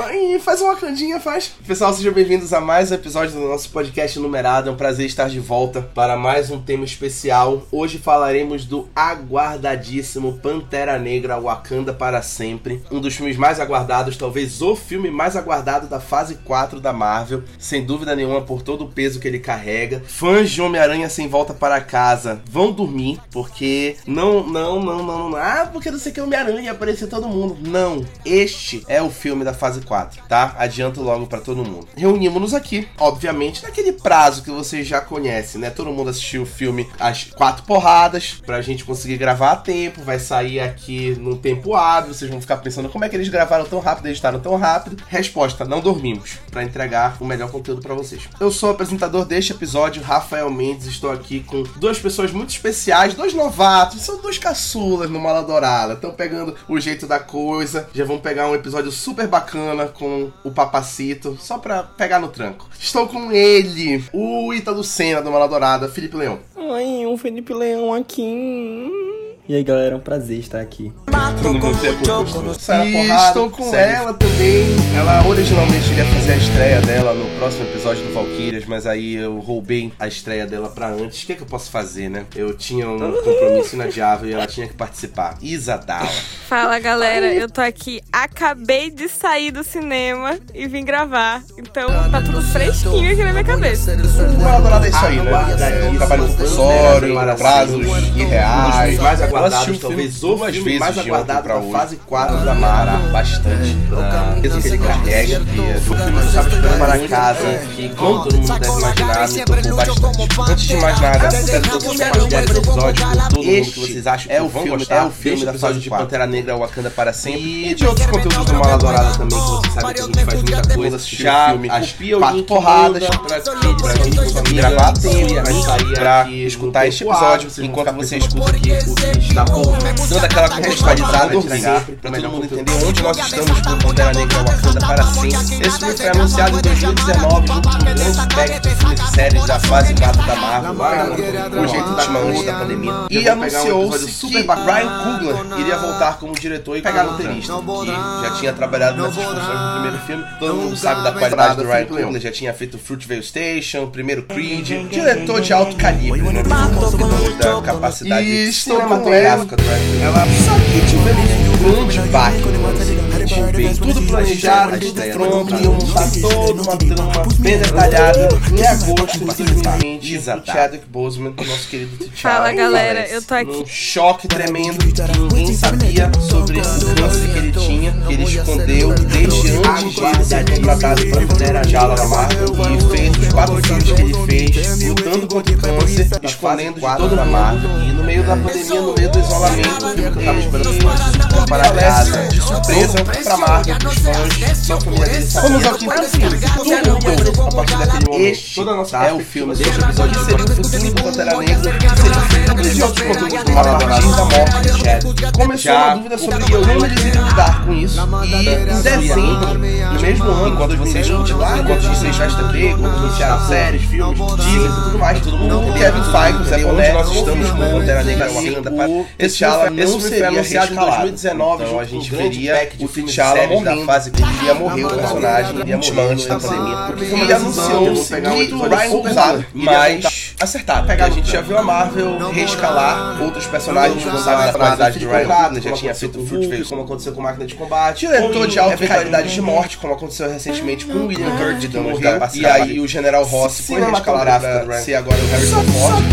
Ai, faz uma candinha, faz. Pessoal, sejam bem-vindos a mais um episódio do nosso podcast numerado. É um prazer estar de volta para mais um tema especial. Hoje falaremos do aguardadíssimo Pantera Negra Wakanda para sempre. Um dos filmes mais aguardados, talvez o filme mais aguardado da fase 4 da Marvel. Sem dúvida nenhuma, por todo o peso que ele carrega. Fãs de Homem-Aranha sem volta para casa vão dormir, porque não, não, não, não, não. Ah, porque não sei que Homem-Aranha ia aparecer todo mundo. Não, este é o filme da fase 4, tá? Adianto logo para todo mundo. Reunimos-nos aqui, obviamente, naquele prazo que vocês já conhecem, né? Todo mundo assistiu o filme às quatro porradas, pra gente conseguir gravar a tempo. Vai sair aqui num tempo hábil. Vocês vão ficar pensando como é que eles gravaram tão rápido, editaram tão rápido. Resposta: não dormimos, para entregar o melhor conteúdo para vocês. Eu sou o apresentador deste episódio, Rafael Mendes. Estou aqui com duas pessoas muito especiais, dois novatos, são dois caçulas no Mala Dourada. Estão pegando o jeito da coisa. Já vão pegar um episódio super bacana com o Papacito, só pra pegar no tranco. Estou com ele, o Ítalo Senna do Mala Dourada, Felipe Leão. Ai, um Felipe Leão aqui. E aí, galera, é um prazer estar aqui. Todo mundo E estou com ela também. Ela originalmente iria fazer a estreia dela no próximo episódio do Valkyrias, mas aí eu roubei a estreia dela pra antes. O que, é que eu posso fazer, né? Eu tinha um compromisso inadiável e ela tinha que participar. Isadala. Fala galera, eu tô aqui, acabei de sair do cinema e vim gravar. Então tá tudo fresquinho aqui na minha cabeça. O Mala Dourada é isso aí, né? Trabalho compulsório, prazos irreais. mais assisti aguardados, um talvez o filme vezes mais aguardado pra da hoje. fase 4 da Mara, bastante. Da peso que ele carrega, que o filme não estava esperando para casa, que como todo mundo deve imaginar, me tocou bastante. Antes de mais nada, quero que vocês compartilhem esse episódio com todo mundo que vocês acham é que o vão filme- gostar. é o filme da episódio fase de. Pantera Negra Wakanda para sempre e de outros conteúdos do Mala Dourada também, que vocês sabem que a gente faz muita coisa. Assistir Já o filme, as quatro porradas pra, gente conseguir gravar a sair pra escutar este episódio enquanto você escuta aqui o que está por dando aquela contextualizada dormir pra todo mundo entender onde nós estamos com Pantera Negra Wakanda para sempre. Esse filme foi anunciado em 2019 junto com um grande pack de filmes e séries da fase 4 da Marvel, lá no o jeito da antes da pandemia. E anunciou-se que Ryan Coogler iria voltar como diretor e pegar roteirista, que já tinha trabalhado nessas funções no primeiro filme. Todo mundo sabe da qualidade do Ryan Coogler, já tinha feito Fruitvale Station, primeiro Creed, diretor de alto calibre, né? da capacidade E estou com cinematográfica do. Ela só que tivemos um grande. A gente fez tudo planejado, tudo pronto, montar toda uma trama bem detalhada. Em agosto, simplesmente, Chadwick Boseman, o nosso querido T'Challa. Fala, galera, eu tô aqui. Num choque tremendo, que ninguém sabia sobre o câncer que ele tinha, que ele escondeu desde antes de ele ser contratado para fazer a Jala na Marvel. E fez os quatro filmes que ele fez, lutando contra o câncer, escondendo de toda a Marvel. E no meio da pandemia, no meio do isolamento, o filme que eu tava esperando muito para casa, de surpresa pra Marvel, pros fãs, só a família dele sabia. Vamos ao quinto filme. Tudo mudou a partir daquele momento. Este Toda a nossa é o filme deste episódio seria o futuro do Pantera Negra, de outros conteúdos do partir da morte de Chad. Começou uma dúvida sobre como eles iriam lidar com isso. E em dezembro, no mesmo ano, enquanto vocês continuaram, enquanto vocês já esteve, quando anunciaram séries, filmes, teasers e tudo mais, todo mundo entendeu. Kevin Feige, Zé Boné, nós estamos com o Pantera Negra Wakanda para esse T'Challa não seria anunciado em 2019, então a gente veria o T'Challa morrendo, fase que iria morrer o personagem, iria morrer antes da pandemia. E ele anunciou que o Ryan Coogler, mas acertaram. Pegar, a gente já viu a Marvel reescalar outros personagens, sabe da qualidade do Ryan Coogler, já tinha feito o Fruitvale, como aconteceu com Máquina de Combate, diretor de alta eventualidade de morte, como aconteceu recentemente com o William Hurt de morrer, e aí o General Ross foi reescalado pra ser agora o Harrison Ford,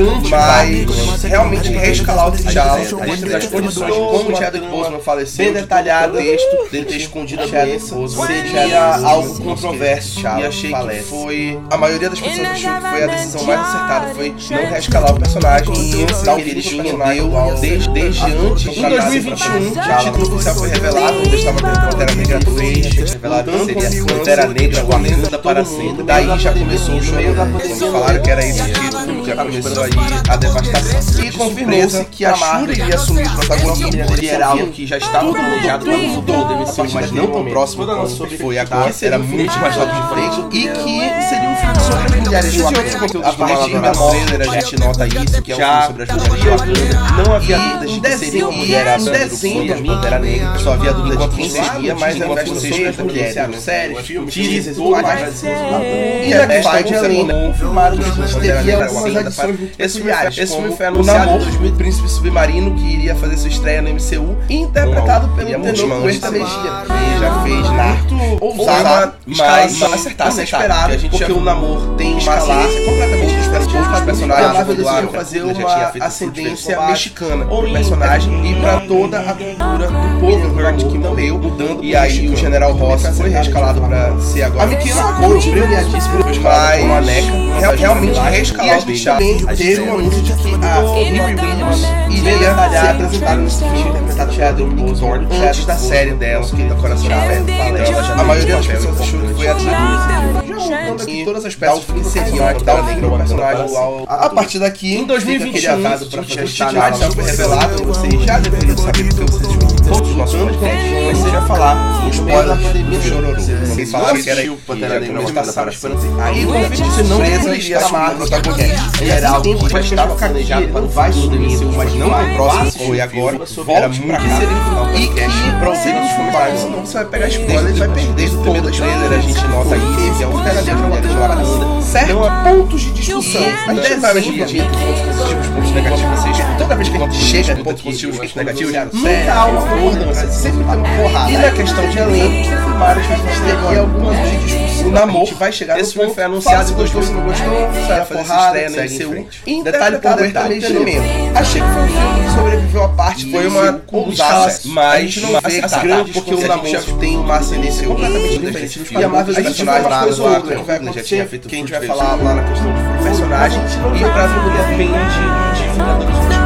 um mas realmente reescalar o T'Challa dentro das condições. como o Chadwick Boseman faleceu, bem detalhado, texto dele ter escondido a doença, seria algo controverso, e achei que foi, a maioria das pessoas achou que foi a decisão mais acertada, foi não reescalar o personagem e dar o que ele tinha deu desde, desde antes em 2021 o título oficial foi revelado onde estava tendo Pantera Negra 3 revelado que seria Pantera Negra Wakanda para sempre. daí já começou o da pandemia falaram que era esse título já começou aí a devastação. E confirmou-se que a Shuri iria assumir o protagonismo, algo que já estava planejado para o futuro mas não tão próximo como foi agora, era muito mais logo de frente, e que seria um filme sobre as mulheres de Wakanda. A partir da trailer a gente nota isso, que é um filme sobre as mulheres de Wakanda. Não havia dúvidas de que seria uma mulher a Sandra do Pantera Negra, só havia dúvida de quem seria, mas era um sobre as mulheres, séries, filmes, teasers e tudo mais. E a Feige ainda confirmaram que a gente teria algumas adições muito peculiares. Esse filme foi anunciado em 2000, Príncipe Submarino, que iria fazer sua estreia no MCU, interpretado pelo tenor Cuesta Mejia, que já fez Naruto, ousada, mas acertada, inesperada, porque o Namor tem uma escalada completamente diferente dos personagens. E a Marvel decidiu fazer uma ascendência mexicana pro personagem e pra toda a cultura do povo Hurt que morreu, mudando. E aí o General Ross foi reescalado pra ser agora. A Miquela Coach, brilhantíssima, foi uma NECA, realmente reescalou o bicho. Teve um anúncio de que a Riri Williams iria ser apresentada nesse filme, interpretada pela Dominique Thorne, antes da série dela, que da Coração de Ferro. Então, a maioria das pessoas achou que foi a Já montando aqui todas as peças que seriam a Dal Negra, o personagem A partir daqui, em 2021, o título já foi revelado, vocês já deveriam saber porque vocês todos os nossos podcasts, mas seja falar um spoiler do Chororô. Vocês falaram que era Pantera Negra, mas passaram esperando. Aí, você não iria estar no protagonista. Era algo que já estava planejado para o vai MCU, mas não no próximo, foi agora. Era muito rápido. E que, pra você nos comentários, senão você vai pegar spoiler e vai perder o do trailer. A gente nota isso, que é um Mulher de Wakanda. Certo? Não há pontos de discussão. A gente não vai dividir pontos positivos, pontos negativos. Toda vez que a gente chega em pontos positivos, pontos negativos, nunca há uma concordância, sempre tem uma porrada. E na questão de elenco, várias vezes a gente teria algumas de discussão. O namoro vai chegar Esse filme foi anunciado e gostou, se não gostou, sai a porrada, segue em frente. Detalhe por detalhe. Achei que foi um filme que sobreviveu à parte, foi uma ousada, mas a não vê grandes porque o namoro tem uma ascendência completamente diferente. E a Marvel a gente vai uma coisa ou outra, vai acontecer, que a gente vai falar lá na questão de personagem, e o prazo depende de Vingadores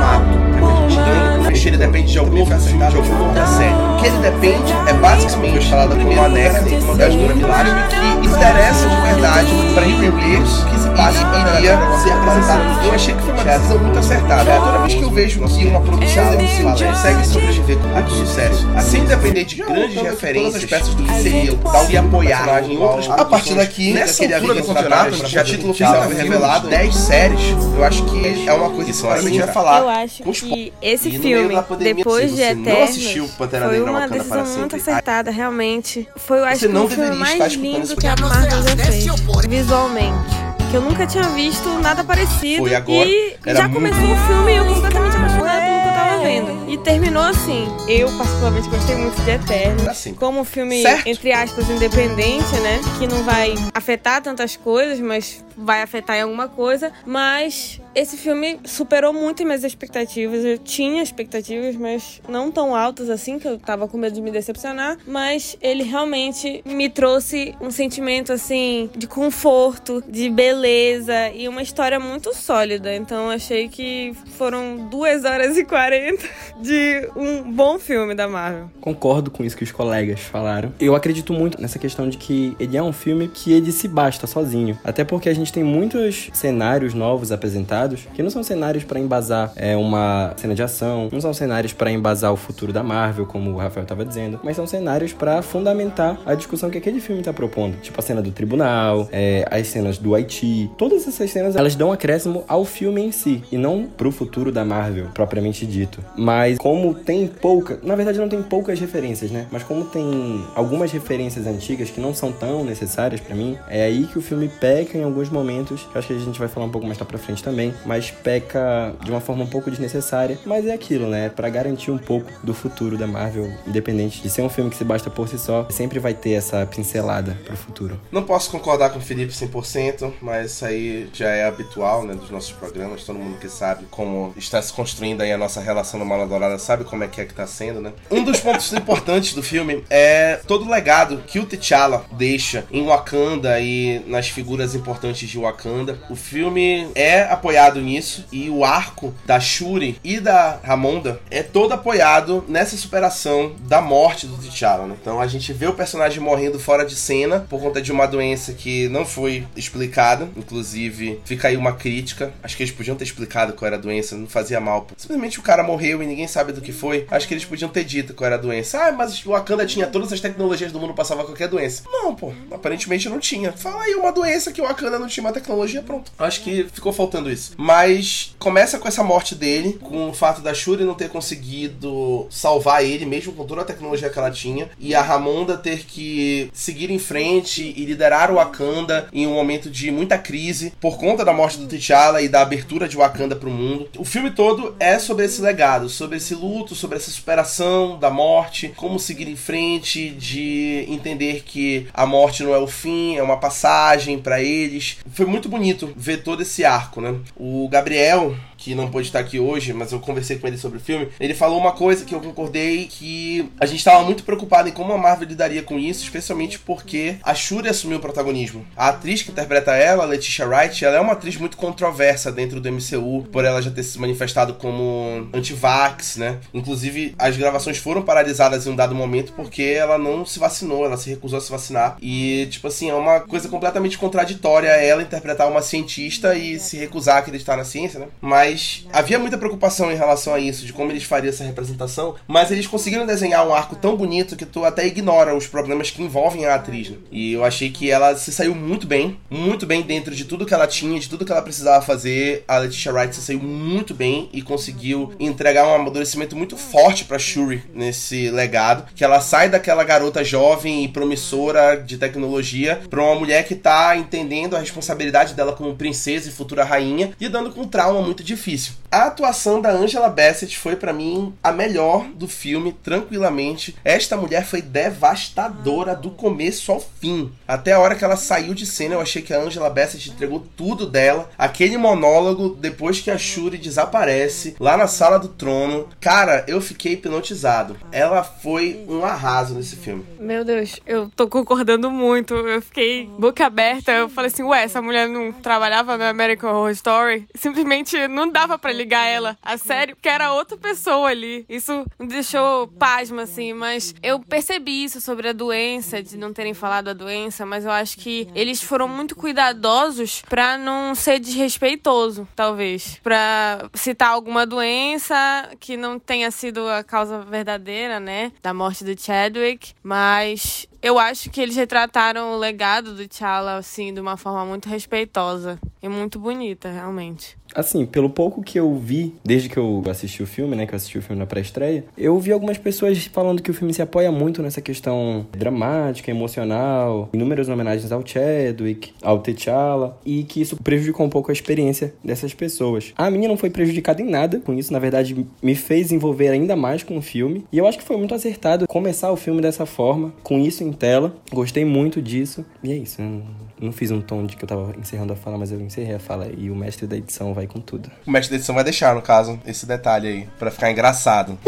peixe ele depende de algum filme, de alguma outra série. O que ele depende é basicamente falado como uma neca, uma das milagre, que interessa de verdade para entender o que se passa e iria ser apresentado. Eu achei que foi uma decisão muito acertada. É, toda vez que eu vejo que uma produção consegue sobreviver com muito sucesso, sem depender de grandes referências, as peças do que seria, se apoiar em outras A partir daqui, nessa altura do campeonato, já título oficial foi revelado, 10 séries, eu acho que é uma coisa que a gente vai falar. Eu acho que esse filme, depois de Eternos, foi uma decisão muito acertada, realmente. Foi, eu acho que, o filme mais lindo que a Marvel já fez, visualmente que eu nunca tinha visto nada parecido. Foi agora. E já começou o filme e eu completamente apaixonada pelo que eu tava vendo. E terminou assim. Eu, particularmente, gostei muito de Eterno. Assim. Como um filme, Certo. entre aspas, independente, né? Que não vai afetar tantas coisas, mas vai afetar em alguma coisa. Mas esse filme superou muito minhas expectativas. Eu tinha expectativas, mas não tão altas assim, que eu tava com medo de me decepcionar. Mas ele realmente me trouxe um sentimento, assim, de conforto, de beleza e uma história muito sólida. Então achei que foram 2 horas e 40 de um bom filme da Marvel. Concordo com isso que os colegas falaram. Eu acredito muito nessa questão de que ele é um filme que ele se basta sozinho. Até porque a gente tem muitos cenários novos apresentados que não são cenários para embasar é, uma cena de ação, não são cenários para embasar o futuro da Marvel, como o Rafael estava dizendo, mas são cenários para fundamentar a discussão que aquele filme está propondo. Tipo a cena do tribunal, é, as cenas do Haiti. Todas essas cenas elas dão acréscimo ao filme em si e não pro futuro da Marvel propriamente dito. Mas como tem pouca, na verdade não tem poucas referências, né? Mas como tem algumas referências antigas que não são tão necessárias para mim, é aí que o filme peca em alguns momentos. acho que a gente vai falar um pouco mais lá pra frente também, mas peca de uma forma um pouco desnecessária. Mas é aquilo, né? Para garantir um pouco do futuro da Marvel, independente de ser um filme que se basta por si só, sempre vai ter essa pincelada pro futuro. Não posso concordar com o Felipe 100%, mas isso aí já é habitual, né, dos nossos programas. Todo mundo que sabe como está se construindo aí a nossa relação no Mala Dourada sabe como é que é que tá sendo, né? Um dos pontos importantes do filme é todo o legado que o T'Challa deixa em Wakanda e nas figuras importantes de Wakanda. O filme é apoiado nisso e o arco da Shuri e da Ramonda é todo apoiado nessa superação da morte do T'Challa, né? Então a gente vê o personagem morrendo fora de cena por conta de uma doença que não foi explicada, inclusive fica aí uma crítica. Acho que eles podiam ter explicado qual era a doença, não fazia mal. Simplesmente o cara morreu e ninguém sabe do que foi. Acho que eles podiam ter dito qual era a doença. Ah, mas o Wakanda tinha todas as tecnologias do mundo pra salvar qualquer doença. Não, pô, aparentemente não tinha. Fala aí uma doença que o Wakanda não tinha uma tecnologia, pronto. Acho que ficou faltando isso. Mas começa com essa morte dele, com o fato da Shuri não ter conseguido salvar ele, mesmo com toda a tecnologia que ela tinha, e a Ramonda ter que seguir em frente e liderar o Wakanda em um momento de muita crise por conta da morte do T'Challa e da abertura de Wakanda pro mundo. O filme todo é sobre esse legado, sobre esse luto, sobre essa superação da morte, como seguir em frente, de entender que a morte não é o fim, é uma passagem para eles. Foi muito bonito ver todo esse arco, né? O Gabriel, que não pôde estar aqui hoje, mas eu conversei com ele sobre o filme, ele falou uma coisa que eu concordei que a gente estava muito preocupado em como a Marvel lidaria com isso, especialmente porque a Shuri assumiu o protagonismo. A atriz que interpreta ela, Letitia Wright, ela é uma atriz muito controversa dentro do MCU, por ela já ter se manifestado como anti-vax, né? Inclusive, as gravações foram paralisadas em um dado momento porque ela não se vacinou, ela se recusou a se vacinar. E, tipo assim, é uma coisa completamente contraditória ela interpretar uma cientista e se recusar a acreditar na ciência, né? Mas havia muita preocupação em relação a isso, de como eles fariam essa representação, mas eles conseguiram desenhar um arco tão bonito que tu até ignora os problemas que envolvem a atriz. Né? E eu achei que ela se saiu muito bem, muito bem dentro de tudo que ela tinha, de tudo que ela precisava fazer. A Letitia Wright se saiu muito bem e conseguiu entregar um amadurecimento muito forte para Shuri nesse legado, que ela sai daquela garota jovem e promissora de tecnologia para uma mulher que tá entendendo a responsabilidade dela como princesa e futura rainha, lidando com um trauma muito difícil. A atuação da Angela Bassett foi para mim a melhor do filme, tranquilamente. Esta mulher foi devastadora do começo ao fim. Até a hora que ela saiu de cena, eu achei que a Angela Bassett entregou tudo dela. Aquele monólogo depois que a Shuri desaparece lá na sala do trono. Cara, eu fiquei hipnotizado. Ela foi um arraso nesse filme. Meu Deus, eu tô concordando muito. Eu fiquei boca aberta. Eu falei assim, ué, essa mulher não trabalhava no American Horror Story? Simplesmente não dava para ligar ela a sério, porque era outra pessoa ali. Isso me deixou pasma, assim, mas eu percebi isso sobre a doença, de não terem falado a doença, mas eu acho que eles foram muito cuidadosos para não ser desrespeitoso, talvez. Pra citar alguma doença que não tenha sido a causa verdadeira, né? Da morte do Chadwick, mas eu acho que eles retrataram o legado do T'Challa, assim, de uma forma muito respeitosa e muito bonita, realmente. Assim, pelo pouco que eu vi, desde que eu assisti o filme, né, que eu assisti o filme na pré-estreia, eu vi algumas pessoas falando que o filme se apoia muito nessa questão dramática, emocional, inúmeras homenagens ao Chadwick, ao T'Challa, e que isso prejudicou um pouco a experiência dessas pessoas. A minha não foi prejudicada em nada com isso, na verdade, me fez envolver ainda mais com o filme, e eu acho que foi muito acertado começar o filme dessa forma, com isso em tela. Gostei muito disso, e é isso. Não fiz um tom de que eu tava encerrando a fala, mas eu encerrei a fala e o mestre da edição vai com tudo. O mestre da edição vai deixar, no caso, esse detalhe aí, para ficar engraçado.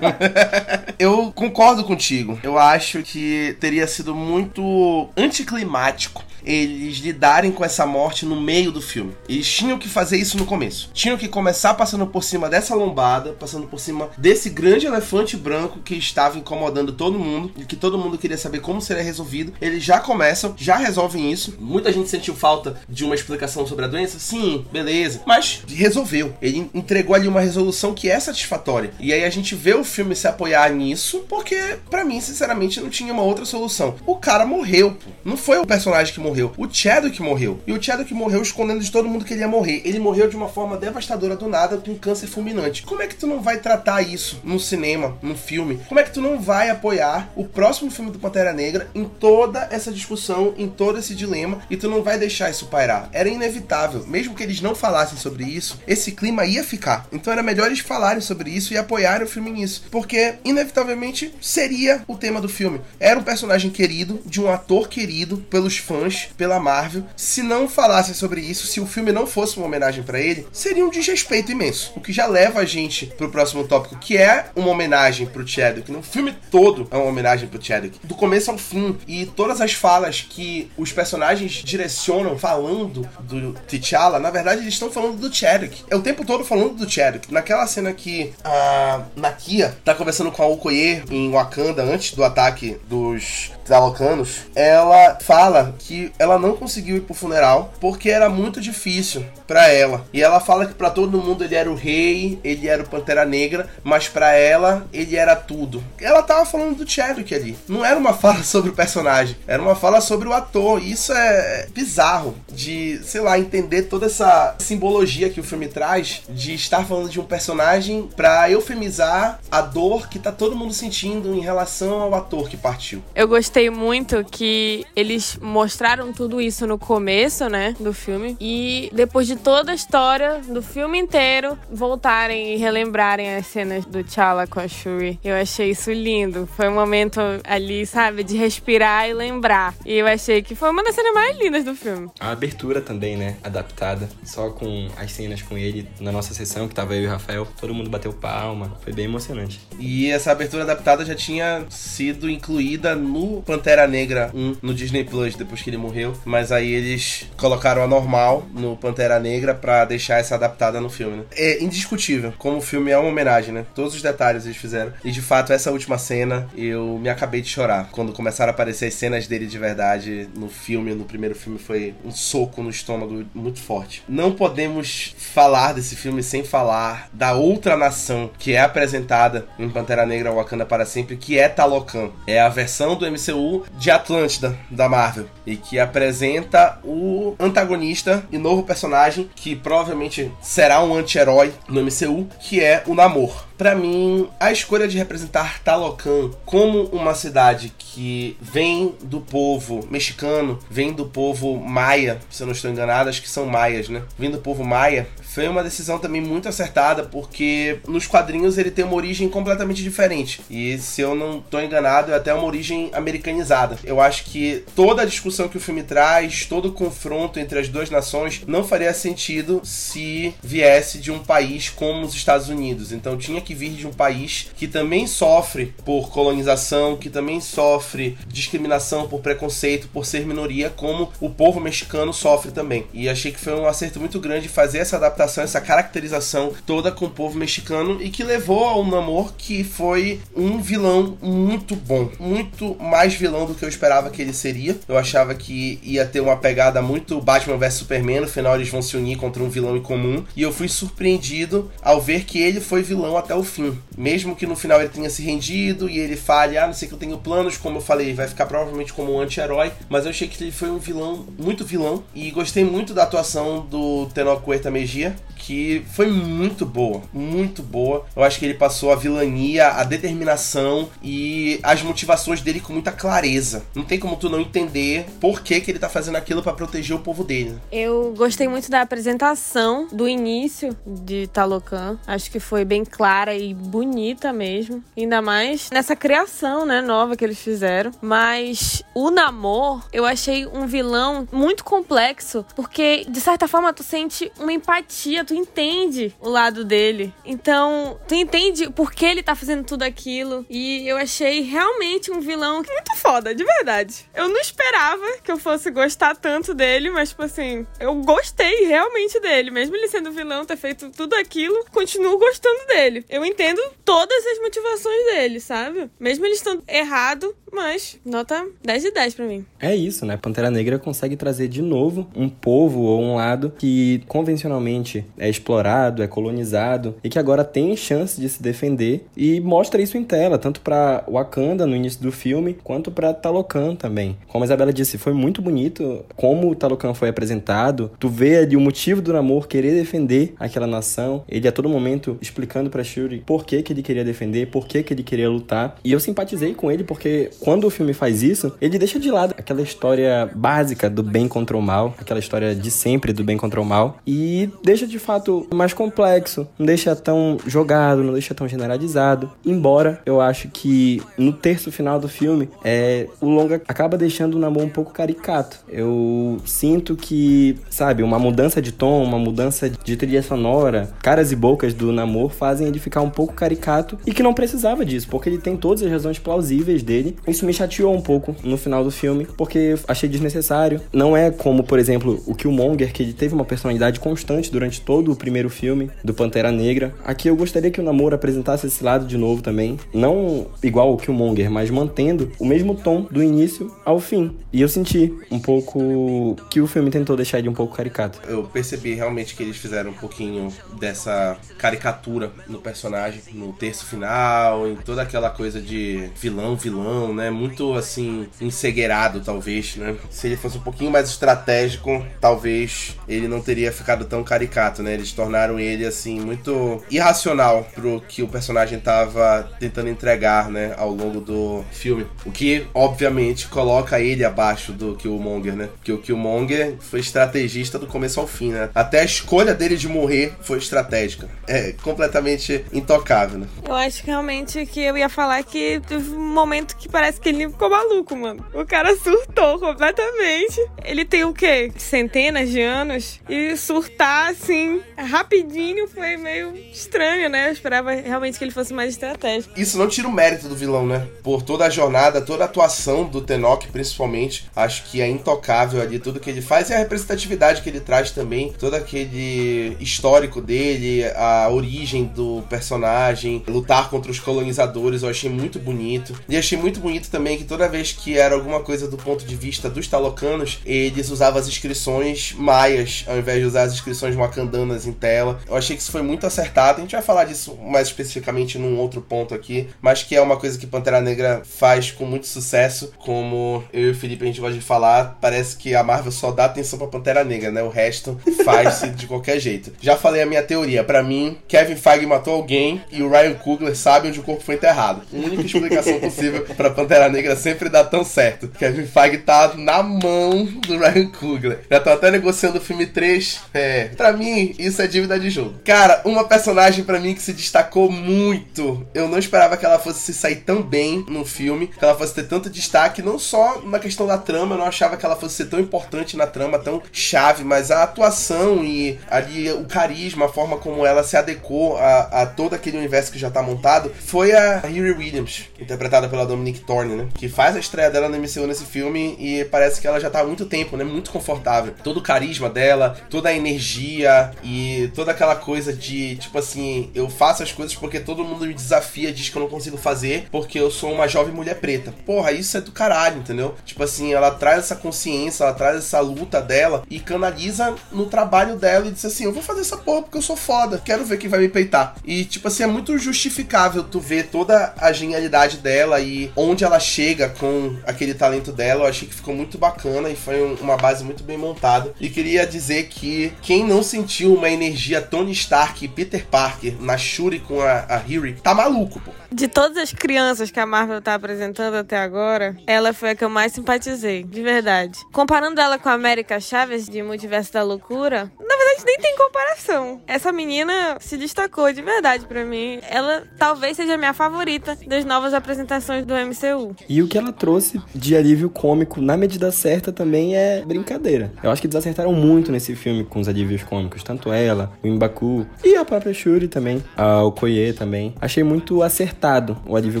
eu concordo contigo. Eu acho que teria sido muito anticlimático eles lidarem com essa morte no meio do filme. Eles tinham que fazer isso no começo. Tinham que começar passando por cima dessa lombada, passando por cima desse grande elefante branco que estava incomodando todo mundo e que todo mundo queria saber como seria resolvido. Eles já começam, já resolvem isso. Muita gente sentiu falta de uma explicação sobre a doença. Sim, beleza. Mas resolveu. Ele entregou ali uma resolução que é satisfatória. E aí a gente vê o filme se apoiar nisso, porque para mim, sinceramente, não tinha uma outra solução. O cara morreu, pô. Não foi o personagem que morreu morreu. O Chadwick morreu. E o Chadwick morreu escondendo de todo mundo que ele ia morrer. Ele morreu de uma forma devastadora do nada, com câncer fulminante. Como é que tu não vai tratar isso no cinema, no filme? Como é que tu não vai apoiar o próximo filme do Pantera Negra em toda essa discussão, em todo esse dilema, e tu não vai deixar isso pairar? Era inevitável. Mesmo que eles não falassem sobre isso, esse clima ia ficar. Então era melhor eles falarem sobre isso e apoiarem o filme nisso. Porque, inevitavelmente, seria o tema do filme. Era um personagem querido, de um ator querido pelos fãs, pela Marvel. Se não falassem sobre isso, se o filme não fosse uma homenagem para ele, seria um desrespeito imenso. O que já leva a gente pro próximo tópico, que é uma homenagem pro Chadwick. O filme todo é uma homenagem pro Chadwick. Do começo ao fim. E todas as falas que os personagens direcionam falando do T'Challa, na verdade eles estão falando do Chadwick. É o tempo todo falando do Chadwick. Naquela cena que a Nakia tá conversando com a Okoye em Wakanda antes do ataque dos Talocanos, ela fala que ela não conseguiu ir pro funeral porque era muito difícil para ela. E ela fala que para todo mundo ele era o rei, ele era o Pantera Negra, mas para ela ele era tudo. Ela tava falando do Chadwick ali. Não era uma fala sobre o personagem, era uma fala sobre o ator. E isso é bizarro de, sei lá, entender toda essa simbologia que o filme traz de estar falando de um personagem para eufemizar a dor que tá todo mundo sentindo em relação ao ator que partiu. Eu gostei muito que eles mostraram tudo isso no começo, né, do filme e depois de toda a história do filme inteiro voltarem e relembrarem as cenas do T'Challa com a Shuri. Eu achei isso lindo. Foi um momento ali, sabe, de respirar e lembrar. E eu achei que foi uma das cenas mais lindas do filme. A abertura também, né, adaptada, só com as cenas com ele na nossa sessão, que tava eu e o Rafael, todo mundo bateu palma, foi bem emocionante. E essa abertura adaptada já tinha sido incluída no Pantera Negra 1 no Disney Plus depois que ele morreu, mas aí eles colocaram a normal no Pantera Negra para deixar essa adaptada no filme, né? É indiscutível como o filme é uma homenagem, né? Todos os detalhes eles fizeram. E de fato, essa última cena, eu me acabei de chorar. Quando começaram a aparecer as cenas dele de verdade no filme, no primeiro filme, foi um soco no estômago muito forte. Não podemos falar desse filme sem falar da outra nação que é apresentada em Pantera Negra Wakanda para sempre, que é Talocan. É a versão do MCU de Atlântida da Marvel e que apresenta o antagonista e novo personagem personagem que provavelmente será um anti-herói no MCU, que é o Namor. Para mim, a escolha de representar Talocan como uma cidade que vem do povo mexicano, vem do povo maia, se eu não estou enganado, acho que são maias, né? Vem do povo maia, foi uma decisão também muito acertada, porque nos quadrinhos ele tem uma origem completamente diferente. E se eu não estou enganado, é até uma origem americanizada. Eu acho que toda a discussão que o filme traz, todo o confronto entre as duas nações, não faria sentido se viesse de um país como os Estados Unidos. Então tinha que vir de um país que também sofre por colonização, que também sofre discriminação por preconceito, por ser minoria, como o povo mexicano sofre também. E achei que foi um acerto muito grande fazer essa adaptação, essa caracterização toda com o povo mexicano e que levou ao Namor que foi um vilão muito bom, muito mais vilão do que eu esperava que ele seria. Eu achava que ia ter uma pegada muito Batman vs Superman, no final eles vão se unir contra um vilão em comum, e eu fui surpreendido ao ver que ele foi vilão até o fim. Mesmo que no final ele tenha se rendido e ele fale, ah, não sei que eu tenho planos, como eu falei, vai ficar provavelmente como um anti-herói, mas eu achei que ele foi um vilão, muito vilão, e gostei muito da atuação do Tenoch Huerta Mejia, que foi muito boa, muito boa. Eu acho que ele passou a vilania, a determinação e as motivações dele com muita clareza. Não tem como tu não entender por que, que ele tá fazendo aquilo para proteger o povo dele. Eu gostei muito da apresentação do início de Talocan. Acho que foi bem clara e bonita mesmo. Ainda mais nessa criação, né, nova que eles fizeram. Mas o Namor, eu achei um vilão muito complexo, porque de certa forma tu sente uma empatia, tu entende o lado dele. Então, tu entende por que ele tá fazendo tudo aquilo. E eu achei realmente um vilão muito foda, de verdade. Eu não esperava que eu fosse gostar tanto dele, mas, tipo assim, eu gostei realmente dele. Mesmo ele sendo vilão, ter feito tudo aquilo, continuo gostando dele. Eu entendo todas as motivações dele, sabe? Mesmo ele estando errado, mas nota 10 de 10 para mim. É isso, né? Pantera Negra consegue trazer de novo um povo ou um lado que convencionalmente é explorado, é colonizado e que agora tem chance de se defender e mostra isso em tela, tanto para Wakanda no início do filme, quanto para Talocan também. Como a Isabela disse, foi muito bonito como o Talocan foi apresentado. Tu vê ali o motivo do Namor querer defender aquela nação, ele a todo momento explicando para Shuri por que que ele queria defender, por que que ele queria lutar. E eu simpatizei com ele porque quando o filme faz isso, ele deixa de lado aquela história básica do bem contra o mal, aquela história de sempre do bem contra o mal e deixa deixa de fato mais complexo, não deixa tão jogado, não deixa tão generalizado. Embora eu acho que no terço final do filme, é, o longa acaba deixando o namoro um pouco caricato. Eu sinto que, sabe, uma mudança de tom, uma mudança de trilha sonora, caras e bocas do namoro fazem ele ficar um pouco caricato e que não precisava disso, porque ele tem todas as razões plausíveis dele. Isso me chateou um pouco no final do filme, porque achei desnecessário. Não é como, por exemplo, o Killmonger, que ele teve uma personalidade constante durante todo o primeiro filme do Pantera Negra. Aqui eu gostaria que o Namor apresentasse esse lado de novo também. Não igual o Killmonger, mas mantendo o mesmo tom do início ao fim. E eu senti um pouco que o filme tentou deixar ele um pouco caricato. Eu percebi realmente que eles fizeram um pouquinho dessa caricatura no personagem, no terço final, em toda aquela coisa de vilão, vilão, né? Muito assim, ensegueirado, talvez, né? Se ele fosse um pouquinho mais estratégico, talvez ele não teria ficado tão caricato, né? Eles tornaram ele assim muito irracional pro que o personagem tava tentando entregar, né, ao longo do filme. O que obviamente coloca ele abaixo do Killmonger, né? Porque o Killmonger foi estrategista do começo ao fim, né? Até a escolha dele de morrer foi estratégica. É completamente intocável, né? Eu acho que realmente que eu ia falar que teve um momento que parece que ele ficou maluco, mano. O cara surtou completamente. Ele tem o quê? Centenas de anos e surtar assim rapidinho foi meio estranho, né? Eu esperava realmente que ele fosse mais estratégico. Isso não tira o mérito do vilão, né? Por toda a jornada, toda a atuação do Tenok, principalmente, acho que é intocável ali tudo que ele faz e a representatividade que ele traz também, todo aquele histórico dele, a origem do personagem, lutar contra os colonizadores, eu achei muito bonito. E achei muito bonito também que toda vez que era alguma coisa do ponto de vista dos talocanos, eles usavam as inscrições maias ao invés de usar as inscrições wakandanas em tela. Eu achei que isso foi muito acertado. A gente vai falar disso mais especificamente num outro ponto aqui, mas que é uma coisa que Pantera Negra faz com muito sucesso, como eu e o Felipe a gente gosta de falar, parece que a Marvel só dá atenção pra Pantera Negra, né? O resto faz-se de qualquer jeito. Já falei a minha teoria, para mim, Kevin Feige matou alguém e o Ryan Coogler sabe onde o corpo foi enterrado. A única explicação possível para Pantera Negra sempre dá tão certo. Kevin Feige tá na mão do Ryan Coogler. Já tô até negociando o filme 3. É, pra mim, isso é dívida de jogo. Cara, uma personagem para mim que se destacou muito. Eu não esperava que ela fosse se sair tão bem no filme, que ela fosse ter tanto destaque, não só na questão da trama, eu não achava que ela fosse ser tão importante na trama, tão chave, mas a atuação e ali o carisma, a forma como ela se adequou a, a todo aquele universo que já tá montado, foi a Riri Williams, interpretada pela Dominique Thorne, né? Que faz a estreia dela no MCU nesse filme e parece que ela já tá há muito tempo, né? Muito confortável. Todo o carisma dela, toda a energia e toda aquela coisa de, tipo assim, eu faço as coisas porque todo mundo me desafia, diz que eu não consigo fazer, porque eu sou uma jovem mulher preta. Porra, isso é do caralho, entendeu? Tipo assim, ela traz essa consciência, ela traz essa luta dela e canaliza no trabalho dela e diz assim: eu vou fazer essa porra porque eu sou foda, quero ver quem vai me peitar. E, tipo assim, é muito justificável tu ver toda a genialidade dela e onde ela chega com aquele talento dela. Eu achei que ficou muito bacana e foi um, uma base muito bem montada. E queria dizer que quem não sentiu uma energia Tony Stark e Peter Parker na Shuri com a, a Hiri, tá maluco, pô. De todas as crianças que a Marvel tá apresentando até agora, ela foi a que eu mais simpatizei, de verdade. Comparando ela com a América Chaves de Multiverso da Loucura, na verdade nem tem comparação. Essa menina se destacou de verdade para mim. Ela talvez seja a minha favorita das novas apresentações do MCU. E o que ela trouxe de alívio cômico na medida certa também é brincadeira. Eu acho que eles acertaram muito nesse filme com os alívios cômicos, tanto ela, o Imbaku e a própria Shuri também, a Okoye também. Achei muito acertado o alívio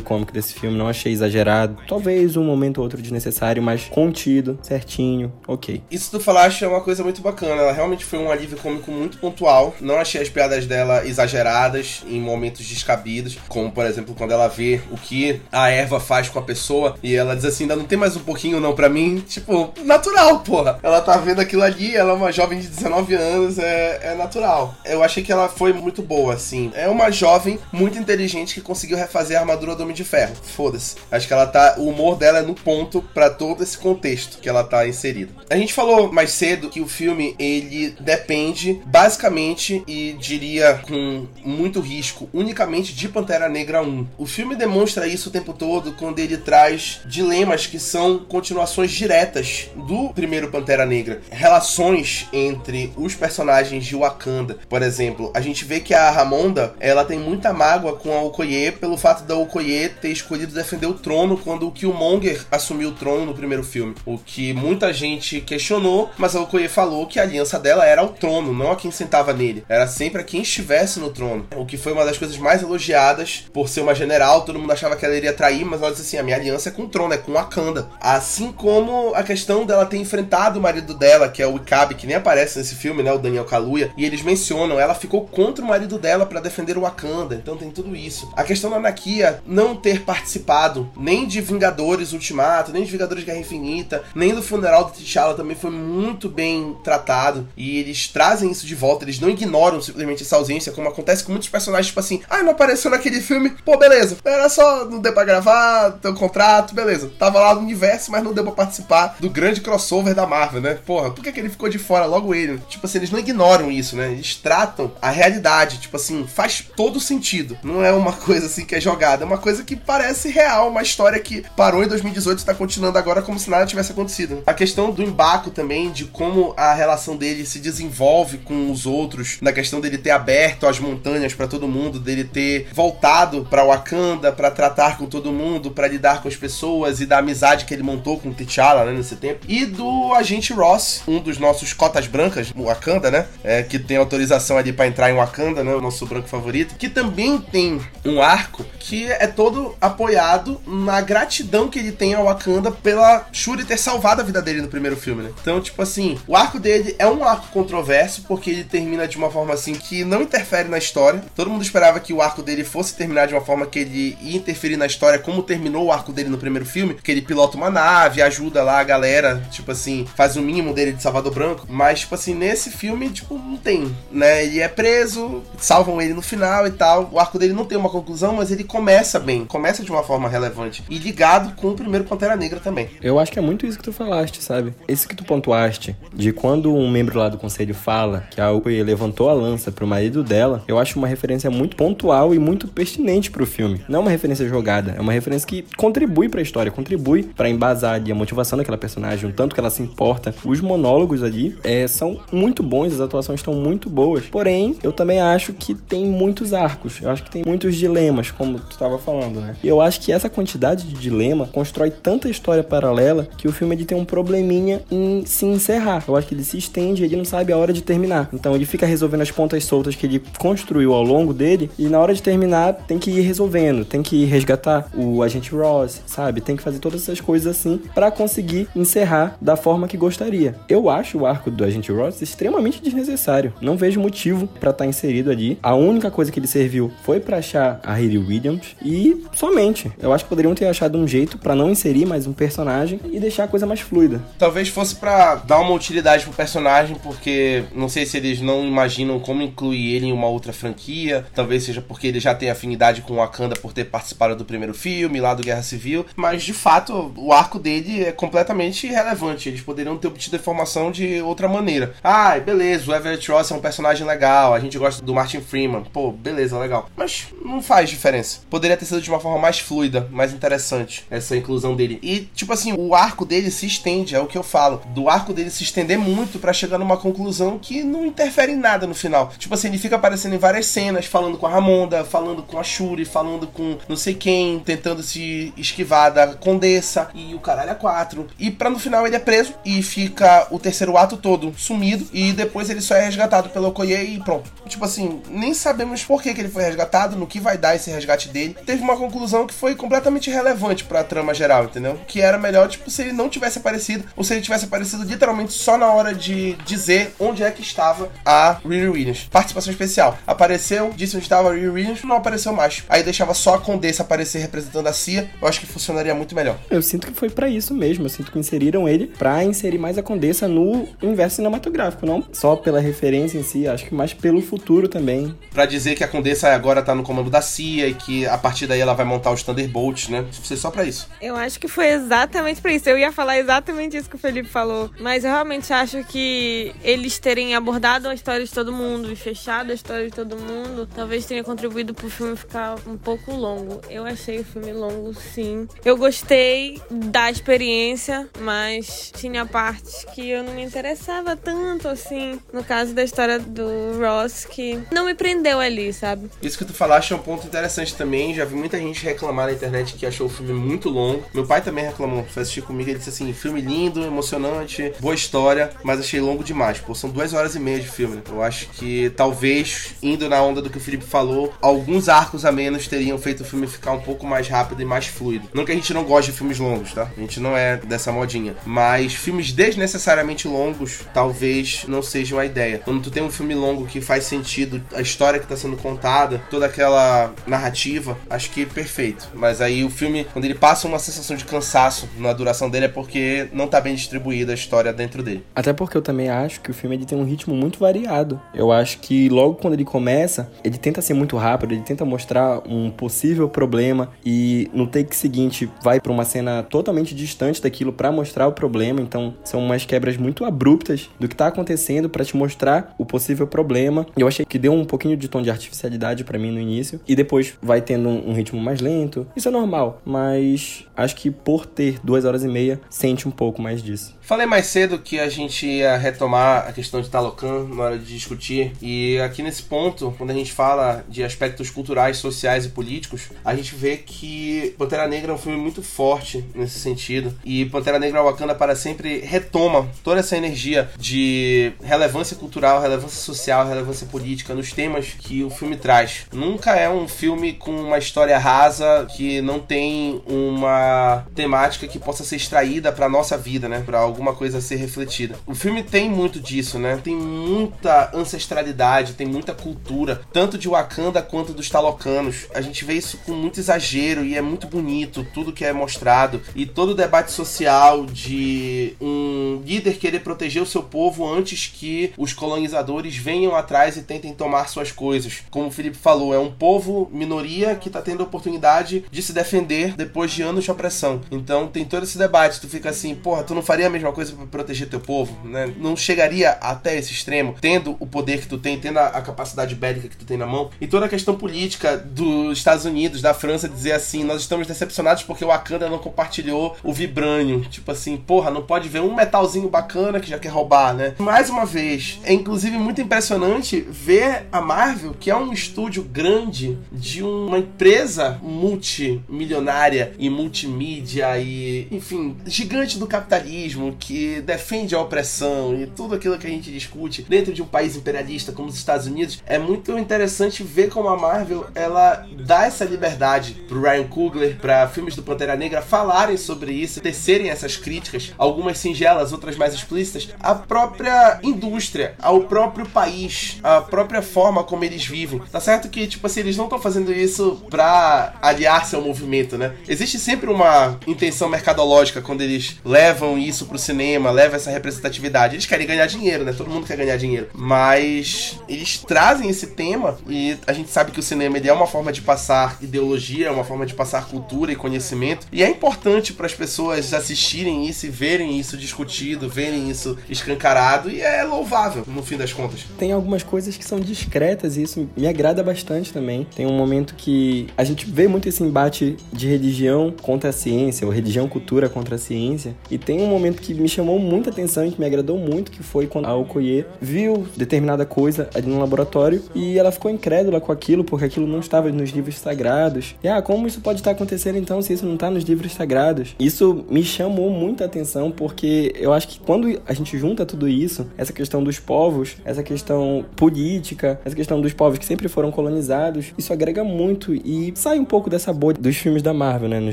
cômico desse filme, não achei exagerado. Talvez um momento ou outro desnecessário, mas contido, certinho, ok. Isso tu falaste é uma coisa muito bacana. Ela realmente foi um alívio cômico muito pontual. Não achei as piadas dela exageradas em momentos descabidos, como por exemplo quando ela vê o que a erva faz com a pessoa e ela diz assim: ainda não tem mais um pouquinho não para mim. Tipo, natural, porra. Ela tá vendo aquilo ali, ela é uma jovem de 19 anos, é, é natural. Eu achei que ela foi muito boa, assim. É uma jovem muito inteligente que conseguiu refazer a armadura do Homem de Ferro. Foda-se. Acho que ela tá. O humor dela é no ponto para todo esse contexto que ela tá inserida. A gente falou mais cedo que o filme ele depende basicamente e diria com muito risco unicamente de Pantera Negra 1. O filme demonstra isso o tempo todo quando ele traz dilemas que são continuações diretas do primeiro Pantera Negra, relações entre os personagens personagens de Wakanda. Por exemplo, a gente vê que a Ramonda, ela tem muita mágoa com a Okoye pelo fato da Okoye ter escolhido defender o trono quando o Killmonger assumiu o trono no primeiro filme. O que muita gente questionou, mas a Okoye falou que a aliança dela era ao trono, não a quem sentava nele. Era sempre a quem estivesse no trono. O que foi uma das coisas mais elogiadas por ser uma general. Todo mundo achava que ela iria trair, mas ela disse assim: a minha aliança é com o trono, é com Wakanda. Assim como a questão dela ter enfrentado o marido dela, que é o Ikabe, que nem aparece nesse filme, né? O Daniel Kaluuya. E eles mencionam, ela ficou contra o marido dela para defender o Wakanda. Então tem tudo isso. A questão da Nakia não ter participado nem de Vingadores Ultimato, nem de Vingadores Guerra Infinita, nem do funeral do T'Challa também foi muito bem tratado. E eles trazem isso de volta, eles não ignoram simplesmente essa ausência, como acontece com muitos personagens, tipo assim, ah, não apareceu naquele filme, pô, beleza. Era só, não deu pra gravar, teu contrato, beleza. Tava lá no universo, mas não deu pra participar do grande crossover da Marvel, né? Porra, por que, que ele ficou de fora logo ele? Tipo assim, eles não ignoram isso, né? Eles tratam a realidade, tipo assim, faz todo sentido. Não é uma coisa assim que é jogada, é uma coisa que parece real, uma história que parou em 2018 e tá continuando agora como se nada tivesse acontecido. A questão do embaco também, de como a relação dele se desenvolve com os outros, na questão dele ter aberto as montanhas para todo mundo, dele ter voltado para Wakanda para tratar com todo mundo, para lidar com as pessoas e da amizade que ele montou com T'Challa, né, nesse tempo. E do agente Ross, um dos nossos cotas brancas, Wakanda, né, é, que tem autorização ali para entrar em Wakanda, né, o nosso branco favorito, que também tem um arco que é todo apoiado na gratidão que ele tem ao Wakanda pela Shuri ter salvado a vida dele no primeiro filme, né? Então, tipo assim, o arco dele é um arco controverso porque ele termina de uma forma assim que não interfere na história. Todo mundo esperava que o arco dele fosse terminar de uma forma que ele ia interferir na história, como terminou o arco dele no primeiro filme, que ele pilota uma nave, ajuda lá a galera, tipo assim, faz o mínimo dele de Salvador Branco. Mas, tipo assim, nesse filme, tipo, não tem, né? Ele é preso, salvam ele no final e tal. O arco dele não tem uma conclusão, mas ele começa bem, começa de uma forma relevante. E ligado com o primeiro Pantera Negra também. Eu acho que é muito isso que tu falaste, sabe? Esse que tu pontuaste, de quando um membro lá do conselho fala que a Okoye levantou a lança pro marido dela, eu acho uma referência muito pontual e muito pertinente pro filme. Não é uma referência jogada, é uma referência que contribui pra história, contribui para embasar ali a motivação daquela personagem, o tanto que ela se importa. Os monólogos ali é, são muito bons, atuações estão muito boas. Porém, eu também acho que tem muitos arcos, eu acho que tem muitos dilemas, como tu estava falando, né? E eu acho que essa quantidade de dilema constrói tanta história paralela que o filme ele tem um probleminha em se encerrar. Eu acho que ele se estende, ele não sabe a hora de terminar. Então ele fica resolvendo as pontas soltas que ele construiu ao longo dele e na hora de terminar tem que ir resolvendo, tem que resgatar o agente Ross, sabe? Tem que fazer todas essas coisas assim para conseguir encerrar da forma que gostaria. Eu acho o arco do agente Ross extremamente desnecessário. Não vejo motivo para estar tá inserido ali. A única coisa que ele serviu foi para achar a Hayley Williams e somente. Eu acho que poderiam ter achado um jeito para não inserir mais um personagem e deixar a coisa mais fluida. Talvez fosse para dar uma utilidade pro personagem, porque não sei se eles não imaginam como incluir ele em uma outra franquia. Talvez seja porque ele já tem afinidade com o Wakanda por ter participado do primeiro filme, lá do Guerra Civil. Mas de fato, o arco dele é completamente irrelevante. Eles poderiam ter obtido a informação de outra maneira. Ah, beleza, o Everett Ross é um personagem legal. A gente gosta do Martin Freeman. Pô, beleza, legal. Mas não faz diferença. Poderia ter sido de uma forma mais fluida, mais interessante essa inclusão dele. E, tipo assim, o arco dele se estende, é o que eu falo. Do arco dele se estender muito para chegar numa conclusão que não interfere em nada no final. Tipo assim, ele fica aparecendo em várias cenas, falando com a Ramonda, falando com a Shuri, falando com não sei quem, tentando se esquivar da Condessa e o caralho a quatro. E pra no final ele é preso e fica o terceiro ato todo sumido e depois ele só é resgatado pelo Okoye e pronto. Tipo assim, nem sabemos por que, que ele foi resgatado, no que vai dar esse resgate dele. Teve uma conclusão que foi completamente irrelevante pra trama geral, entendeu? Que era melhor, tipo, se ele não tivesse aparecido, ou se ele tivesse aparecido literalmente só na hora de dizer onde é que estava a Riri Williams. Participação especial. Apareceu, disse onde estava a Riri Williams, não apareceu mais. Aí deixava só a Condessa aparecer representando a CIA. Eu acho que funcionaria muito melhor. Eu sinto que foi para isso mesmo. Eu sinto que inseriram ele para inserir mais a Condessa no universo cinematográfico, não só pela referência em si, acho que mais pelo futuro também. Para dizer que a Condessa agora tá no comando da CIA e que a partir daí ela vai montar os Thunderbolts, né? Foi só para isso. Eu acho que foi exatamente para isso. Eu ia falar exatamente isso que o Felipe falou, mas eu realmente acho que eles terem abordado a história de todo mundo e fechado a história de todo mundo, talvez tenha contribuído pro filme ficar um pouco longo. Eu achei o filme longo, sim. Eu gostei da experiência, mas tinha partes que eu não me interessava tanto assim. No caso da história do Ross, que não me prendeu ali, sabe? Isso que tu falaste é um ponto interessante também. Já vi muita gente reclamar na internet que achou o filme muito longo. Meu pai também reclamou, foi assistir comigo. Ele disse assim: filme lindo, emocionante, boa história, mas achei longo demais. Pô, são duas horas e meia de filme. Eu acho que talvez, indo na onda do que o Felipe falou, alguns arcos a menos teriam feito o filme ficar um pouco mais rápido e mais fluido. Não que a gente não goste de filmes longos, tá? A gente não é dessa modinha. Mas filmes desnecessariamente longos talvez não sejam a ideia. Quando tu tem um filme longo que faz sentido, a história que tá sendo contada, toda aquela narrativa, acho que perfeito. Mas aí o filme, quando ele passa uma sensação de cansaço na duração dele, é porque não tá bem distribuída a história dentro dele. Até porque eu também acho que o filme ele tem um ritmo muito variado. Eu acho que logo quando ele começa, ele tenta ser muito rápido, ele tenta mostrar um possível problema e no take seguinte vai para uma cena totalmente distante daquilo para mostrar o problema. Então são umas quebras muito abruptas do que tá acontecendo para te mostrar o possível problema. Eu achei que deu um pouquinho de tom de artificialidade para mim no início e depois vai tendo um, um ritmo mais lento. Isso é normal, mas acho que por ter duas horas e meia sente um pouco mais disso. Falei mais cedo que a gente ia retomar a questão de Talocan na hora de discutir, e aqui nesse ponto, quando a gente fala de aspectos culturais, sociais e políticos, a gente vê que Pantera Negra é um filme muito forte nesse sentido, e Pantera Negra Wakanda para sempre retoma toda essa energia de relevância cultural, relevância social, relevância política nos temas que o filme traz. Nunca é um filme com uma história rasa que não tem uma temática que possa ser extraída para nossa vida, né? Para alguma coisa ser refletida. O filme tem muito disso, né? Tem muita ancestralidade, tem muita cultura, tanto de Wakanda quanto dos Talocanos. A gente vê isso com muito exagero e é muito bonito tudo que é mostrado e todo o debate social de um líder querer proteger o seu povo antes que os colonizadores venham atrás e tentem tomar suas coisas. Como o Felipe falou, é um povo minoria que está tendo a oportunidade de se defender depois de anos de opressão. Então tem todo esse debate. Tu fica assim, porra, tu não faria a mesma coisa para proteger teu povo, né? Não chegaria até esse extremo, tendo o poder que tu tem, tendo a, a, capacidade bélica que tu tem na mão. E toda a questão política dos Estados Unidos, da França, dizer assim: nós estamos decepcionados porque o Wakanda não compartilhou o vibrânio. Tipo assim, porra, não pode ver um metalzinho bacana que já quer roubar, né? Mais uma vez, é inclusive muito impressionante ver a Marvel, que é um estúdio grande de uma empresa multimilionária e multimídia e, enfim, gigante do capitalismo, que defende a opressão e tudo aquilo que a gente discute dentro de um país imperialista como os Estados Unidos, é muito interessante ver como a Marvel ela dá essa liberdade pro Ryan Coogler, para filmes do Pantera Negra falarem sobre isso, tecerem essas críticas, algumas singelas, outras mais explícitas, à própria indústria, ao próprio país, à própria forma como eles vivem. Tá certo que, tipo assim, eles não estão fazendo isso pra aliar-se ao movimento, né? Existe sempre uma intenção mercadológica quando eles levam isso pro cinema, leva essa representatividade. Eles querem ganhar dinheiro, né? Todo mundo quer ganhar dinheiro. Mas eles trazem esse tema e a gente sabe que o cinema ele é uma forma de passar ideologia, é uma forma de passar cultura e conhecimento. E é importante para as pessoas assistirem isso e verem isso discutido, verem isso escancarado e é louvável no fim das contas. Tem algumas coisas que são discretas e isso me agrada bastante também. Tem um momento que a gente vê muito esse embate de religião contra a ciência, ou religião cultura contra a ciência, e tem um momento que me chamou muita atenção e que me agradou muito, que foi quando a Okoye viu determinada coisa ali no laboratório e ela ficou incrédula com aquilo, porque aquilo não estava nos livros sagrados. E ah, como isso pode estar acontecendo então se isso não está nos livros sagrados? Isso me chamou muita atenção porque eu acho que quando a gente junta tudo isso, essa questão dos povos, essa questão política, essa questão dos povos que sempre foram colonizados, isso agrega muito e sai um pouco dessa bolha dos filmes da Marvel, né, no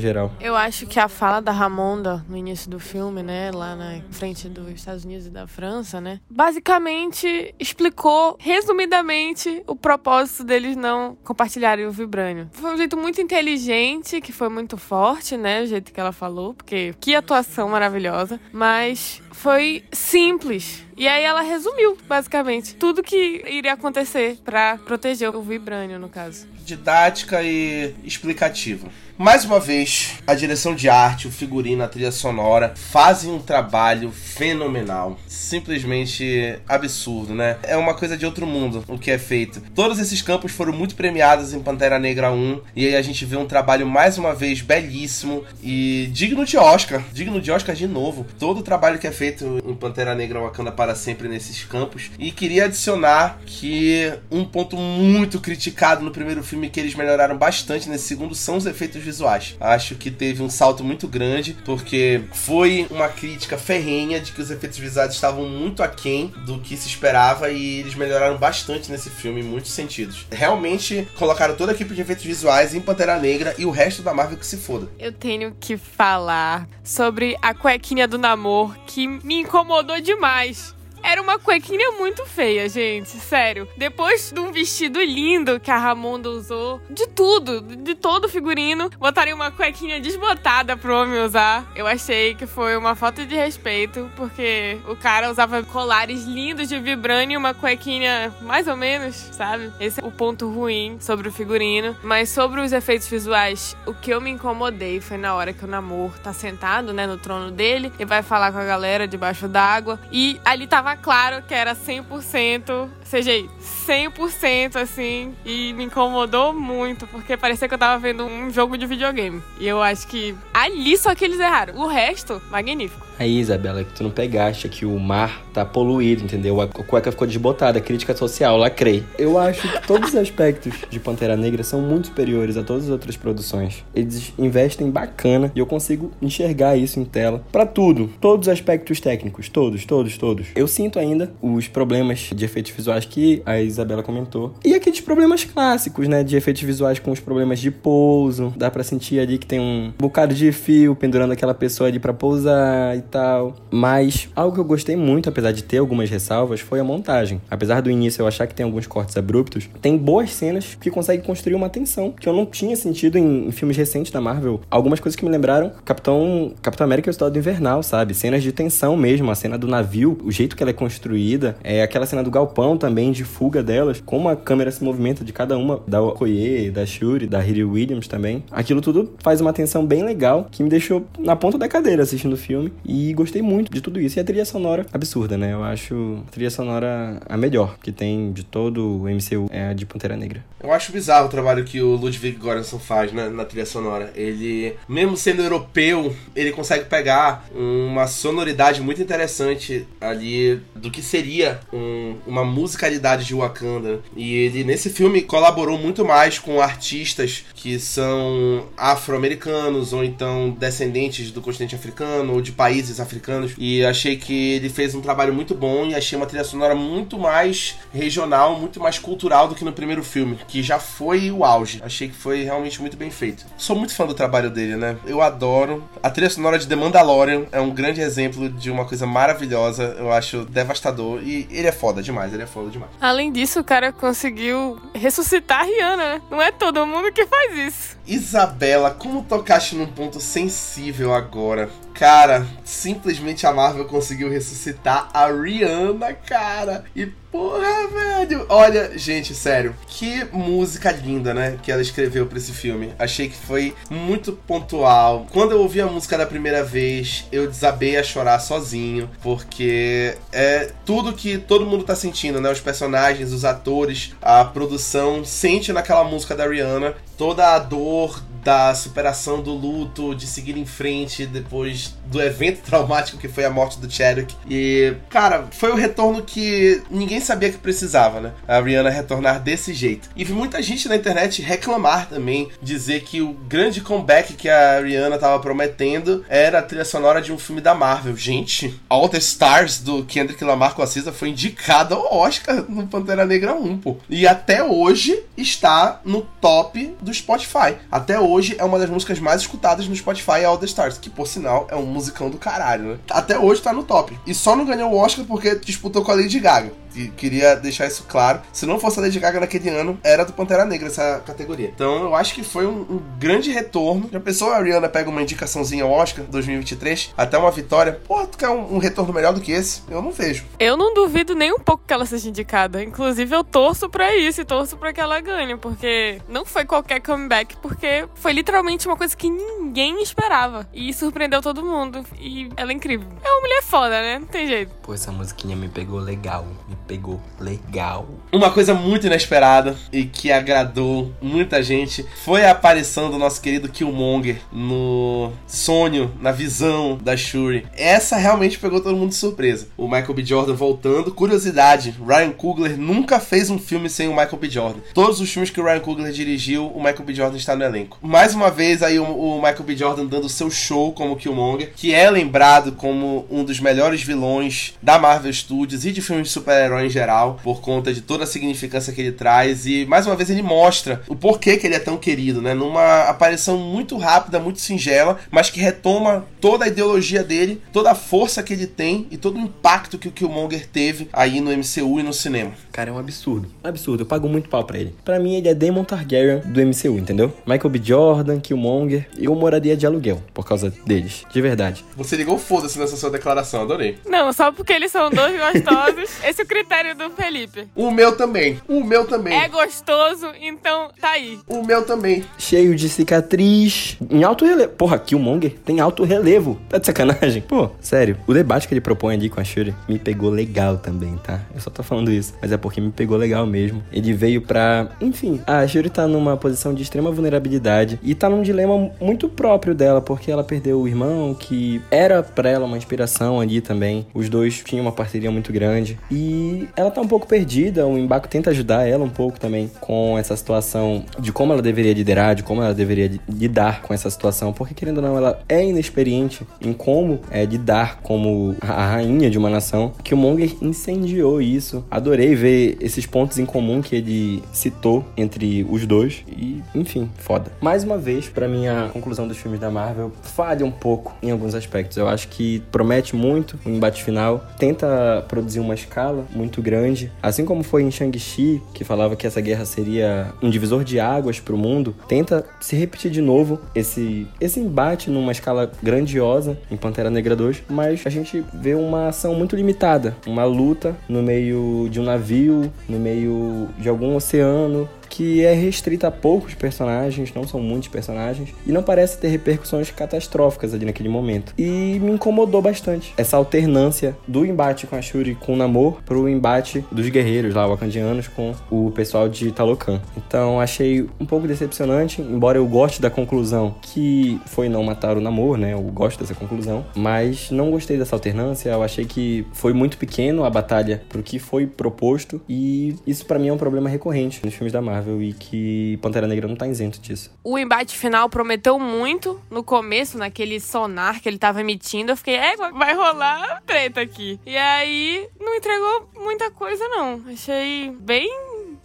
geral. Eu acho que a fala da Ramonda no início do filme, né, lá na frente dos Estados Unidos e da França, né? Basicamente explicou resumidamente o propósito deles não compartilharem o vibrânio. Foi um jeito muito inteligente, que foi muito forte, né? O jeito que ela falou, porque que atuação maravilhosa, mas foi simples. E aí ela resumiu, basicamente, tudo que iria acontecer para proteger o vibrânio, no caso. didática e explicativa. Mais uma vez, a direção de arte, o figurino, a trilha sonora fazem um trabalho fenomenal. Simplesmente absurdo, né? É uma coisa de outro mundo o que é feito. Todos esses campos foram muito premiados em Pantera Negra 1 e aí a gente vê um trabalho mais uma vez belíssimo e digno de Oscar. Digno de Oscar de novo. Todo o trabalho que é feito em Pantera Negra Wakanda para sempre nesses campos. E queria adicionar que um ponto muito criticado no primeiro filme que eles melhoraram bastante nesse segundo são os efeitos visuais. Acho que teve um salto muito grande, porque foi uma crítica ferrenha de que os efeitos visuais estavam muito aquém do que se esperava e eles melhoraram bastante nesse filme em muitos sentidos. Realmente colocaram toda a equipe de efeitos visuais em Pantera Negra e o resto da Marvel que se foda. Eu tenho que falar sobre a cuequinha do namoro que me incomodou demais. Era uma cuequinha muito feia, gente. Sério. Depois de um vestido lindo que a Ramonda usou, de tudo, de todo o figurino, botaram uma cuequinha desbotada pro homem usar. Eu achei que foi uma falta de respeito, porque o cara usava colares lindos de vibrânio e uma cuequinha mais ou menos, sabe? Esse é o ponto ruim sobre o figurino. Mas sobre os efeitos visuais, o que eu me incomodei foi na hora que o Namor tá sentado, né, no trono dele e vai falar com a galera debaixo d'água. E ali tava claro que era 100% CGI. 100% assim. E me incomodou muito, porque parecia que eu tava vendo um jogo de videogame. E eu acho que ali só que eles erraram. O resto, magnífico. Aí, Isabela, é que tu não pegaste que o mar tá poluído, entendeu? A cueca ficou desbotada, crítica social, lacrei. Eu acho que todos os aspectos de Pantera Negra são muito superiores a todas as outras produções. Eles investem bacana e eu consigo enxergar isso em tela. para tudo, todos os aspectos técnicos, todos, todos, todos. Eu sinto ainda os problemas de efeitos visuais que a Isabela comentou. E aqueles problemas clássicos, né, de efeitos visuais com os problemas de pouso. Dá para sentir ali que tem um bocado de fio pendurando aquela pessoa ali para pousar tal. Mas algo que eu gostei muito, apesar de ter algumas ressalvas, foi a montagem. Apesar do início eu achar que tem alguns cortes abruptos, tem boas cenas que conseguem construir uma tensão que eu não tinha sentido em, em filmes recentes da Marvel. Algumas coisas que me lembraram Capitão, Capitão América e o Estado Invernal, sabe? Cenas de tensão mesmo, a cena do navio, o jeito que ela é construída, é aquela cena do galpão também, de fuga delas, como a câmera se movimenta de cada uma, da Okoye, da Shuri, da Riri Williams também. Aquilo tudo faz uma tensão bem legal que me deixou na ponta da cadeira assistindo o filme. E gostei muito de tudo isso. E a trilha sonora, absurda, né? Eu acho a trilha sonora a melhor que tem de todo o MCU, é a de Pantera Negra. Eu acho bizarro o trabalho que o Ludwig Göransson faz né, na trilha sonora. Ele, mesmo sendo europeu, ele consegue pegar uma sonoridade muito interessante ali do que seria um, uma musicalidade de Wakanda. E ele, nesse filme, colaborou muito mais com artistas que são afro-americanos ou então descendentes do continente africano ou de países africanos. E achei que ele fez um trabalho muito bom e achei uma trilha sonora muito mais regional, muito mais cultural do que no primeiro filme, que já foi o auge. Achei que foi realmente muito bem feito. Sou muito fã do trabalho dele, né? Eu adoro. A trilha sonora de The Mandalorian é um grande exemplo de uma coisa maravilhosa. Eu acho devastador. E ele é foda demais, ele é foda demais. Além disso, o cara conseguiu ressuscitar a Rihanna, né? Não é todo mundo que faz isso. Isabela, como tocaste num ponto sensível agora. Cara, simplesmente a Marvel conseguiu ressuscitar a Rihanna, cara. E porra, velho. Olha, gente, sério. Que música linda, né? Que ela escreveu pra esse filme. Achei que foi muito pontual. Quando eu ouvi a música da primeira vez, eu desabei a chorar sozinho. Porque é tudo que todo mundo tá sentindo, né? Os personagens, os atores, a produção sente naquela música da Rihanna toda a dor da superação do luto, de seguir em frente depois do evento traumático que foi a morte do Chadwick. E, cara, foi o retorno que ninguém sabia que precisava, né? A Rihanna retornar desse jeito. E vi muita gente na internet reclamar também, dizer que o grande comeback que a Rihanna tava prometendo era a trilha sonora de um filme da Marvel. Gente, All the Stars do Kendrick Lamar com a Cisa foi indicada ao Oscar no Pantera Negra 1, pô. E até hoje está no top do Spotify. Até hoje hoje é uma das músicas mais escutadas no Spotify All The Stars, que por sinal é um musicão do caralho, né? Até hoje tá no top. E só não ganhou o Oscar porque disputou com a Lady Gaga. E queria deixar isso claro. Se não fosse a Lady Gaga naquele ano, era do Pantera Negra essa categoria. Então eu acho que foi um, um grande retorno. Já pensou a Rihanna pega uma indicaçãozinha ao Oscar 2023, até uma vitória? Porra, tu quer um, um retorno melhor do que esse? Eu não vejo. Eu não duvido nem um pouco que ela seja indicada. Inclusive, eu torço pra isso e torço pra que ela ganhe, porque não foi qualquer comeback, porque foi literalmente uma coisa que ninguém esperava. E surpreendeu todo mundo. E ela é incrível. É uma mulher foda, né? Não tem jeito. Pô, essa musiquinha me pegou legal. Me pegou legal. Uma coisa muito inesperada e que agradou muita gente foi a aparição do nosso querido Killmonger no sonho, na visão da Shuri. Essa realmente pegou todo mundo de surpresa. O Michael B. Jordan voltando. Curiosidade, Ryan Coogler nunca fez um filme sem o Michael B. Jordan. Todos os filmes que o Ryan Coogler dirigiu, o Michael B. Jordan está no elenco. Mais uma vez aí o, o Michael B. Jordan dando seu show como Killmonger, que é lembrado como um dos melhores vilões da Marvel Studios e de filmes de super-herói em geral, por conta de toda a significância que ele traz. E mais uma vez ele mostra o porquê que ele é tão querido, né? Numa aparição muito rápida, muito singela, mas que retoma toda a ideologia dele, toda a força que ele tem e todo o impacto que o Killmonger teve aí no MCU e no cinema. Cara, é um absurdo. Um absurdo. Eu pago muito pau pra ele. Pra mim, ele é Demon Targaryen do MCU, entendeu? Michael B. Jordan, Killmonger. Eu moraria de aluguel por causa deles. De verdade. Você ligou foda-se nessa sua declaração, adorei. Não, só porque eles são dois gostosos. Esse é o critério do Felipe. O meu também. O meu também. É gostoso, então tá aí. O meu também. Cheio de cicatriz. Em alto relevo. Porra, Killmonger tem alto relevo. Tá de sacanagem? Pô, sério. O debate que ele propõe ali com a Shuri me pegou legal também, tá? Eu só tô falando isso. Mas é porque me pegou legal mesmo. Ele veio pra. Enfim, a Shuri tá numa posição de extrema vulnerabilidade e tá num dilema muito próprio dela, porque ela perdeu o irmão, que era pra ela uma inspiração ali também. Os dois tinham uma parceria muito grande. E ela tá um pouco perdida. O Embaco tenta ajudar ela um pouco também com essa situação de como ela deveria liderar, de como ela deveria lidar com essa situação, porque querendo ou não, ela é inexperiente em como é, lidar como a rainha de uma nação. Que o Monger incendiou isso. Adorei ver esses pontos em comum que ele citou entre os dois. E, enfim, foda. Mais uma vez, para mim, a conclusão dos filmes da Marvel falha um pouco em alguns aspectos. Eu acho que promete muito o embate final, tenta produzir uma escala muito grande, assim como foi em Shang-Chi, que falava que essa guerra seria um divisor de águas para o mundo, tenta se repetir de novo esse, esse embate numa escala grandiosa em Pantera Negra 2, mas a gente vê uma ação muito limitada, uma luta no meio de um navio, no meio de algum oceano, que é restrita a poucos personagens, não são muitos personagens, e não parece ter repercussões catastróficas ali naquele momento. E me incomodou bastante essa alternância do embate com a Shuri com o Namor pro embate dos guerreiros lá, wakandianos, com o pessoal de Talocan. Então achei um pouco decepcionante, embora eu goste da conclusão que foi não matar o Namor, né? Eu gosto dessa conclusão, mas não gostei dessa alternância, eu achei que foi muito pequeno a batalha pro que foi proposto, e isso para mim é um problema recorrente nos filmes da Marvel e que Pantera Negra não tá isento disso. O embate final prometeu muito no começo, naquele sonar que ele tava emitindo. Eu fiquei, é, vai rolar treta aqui. E aí não entregou muita coisa, não. Achei bem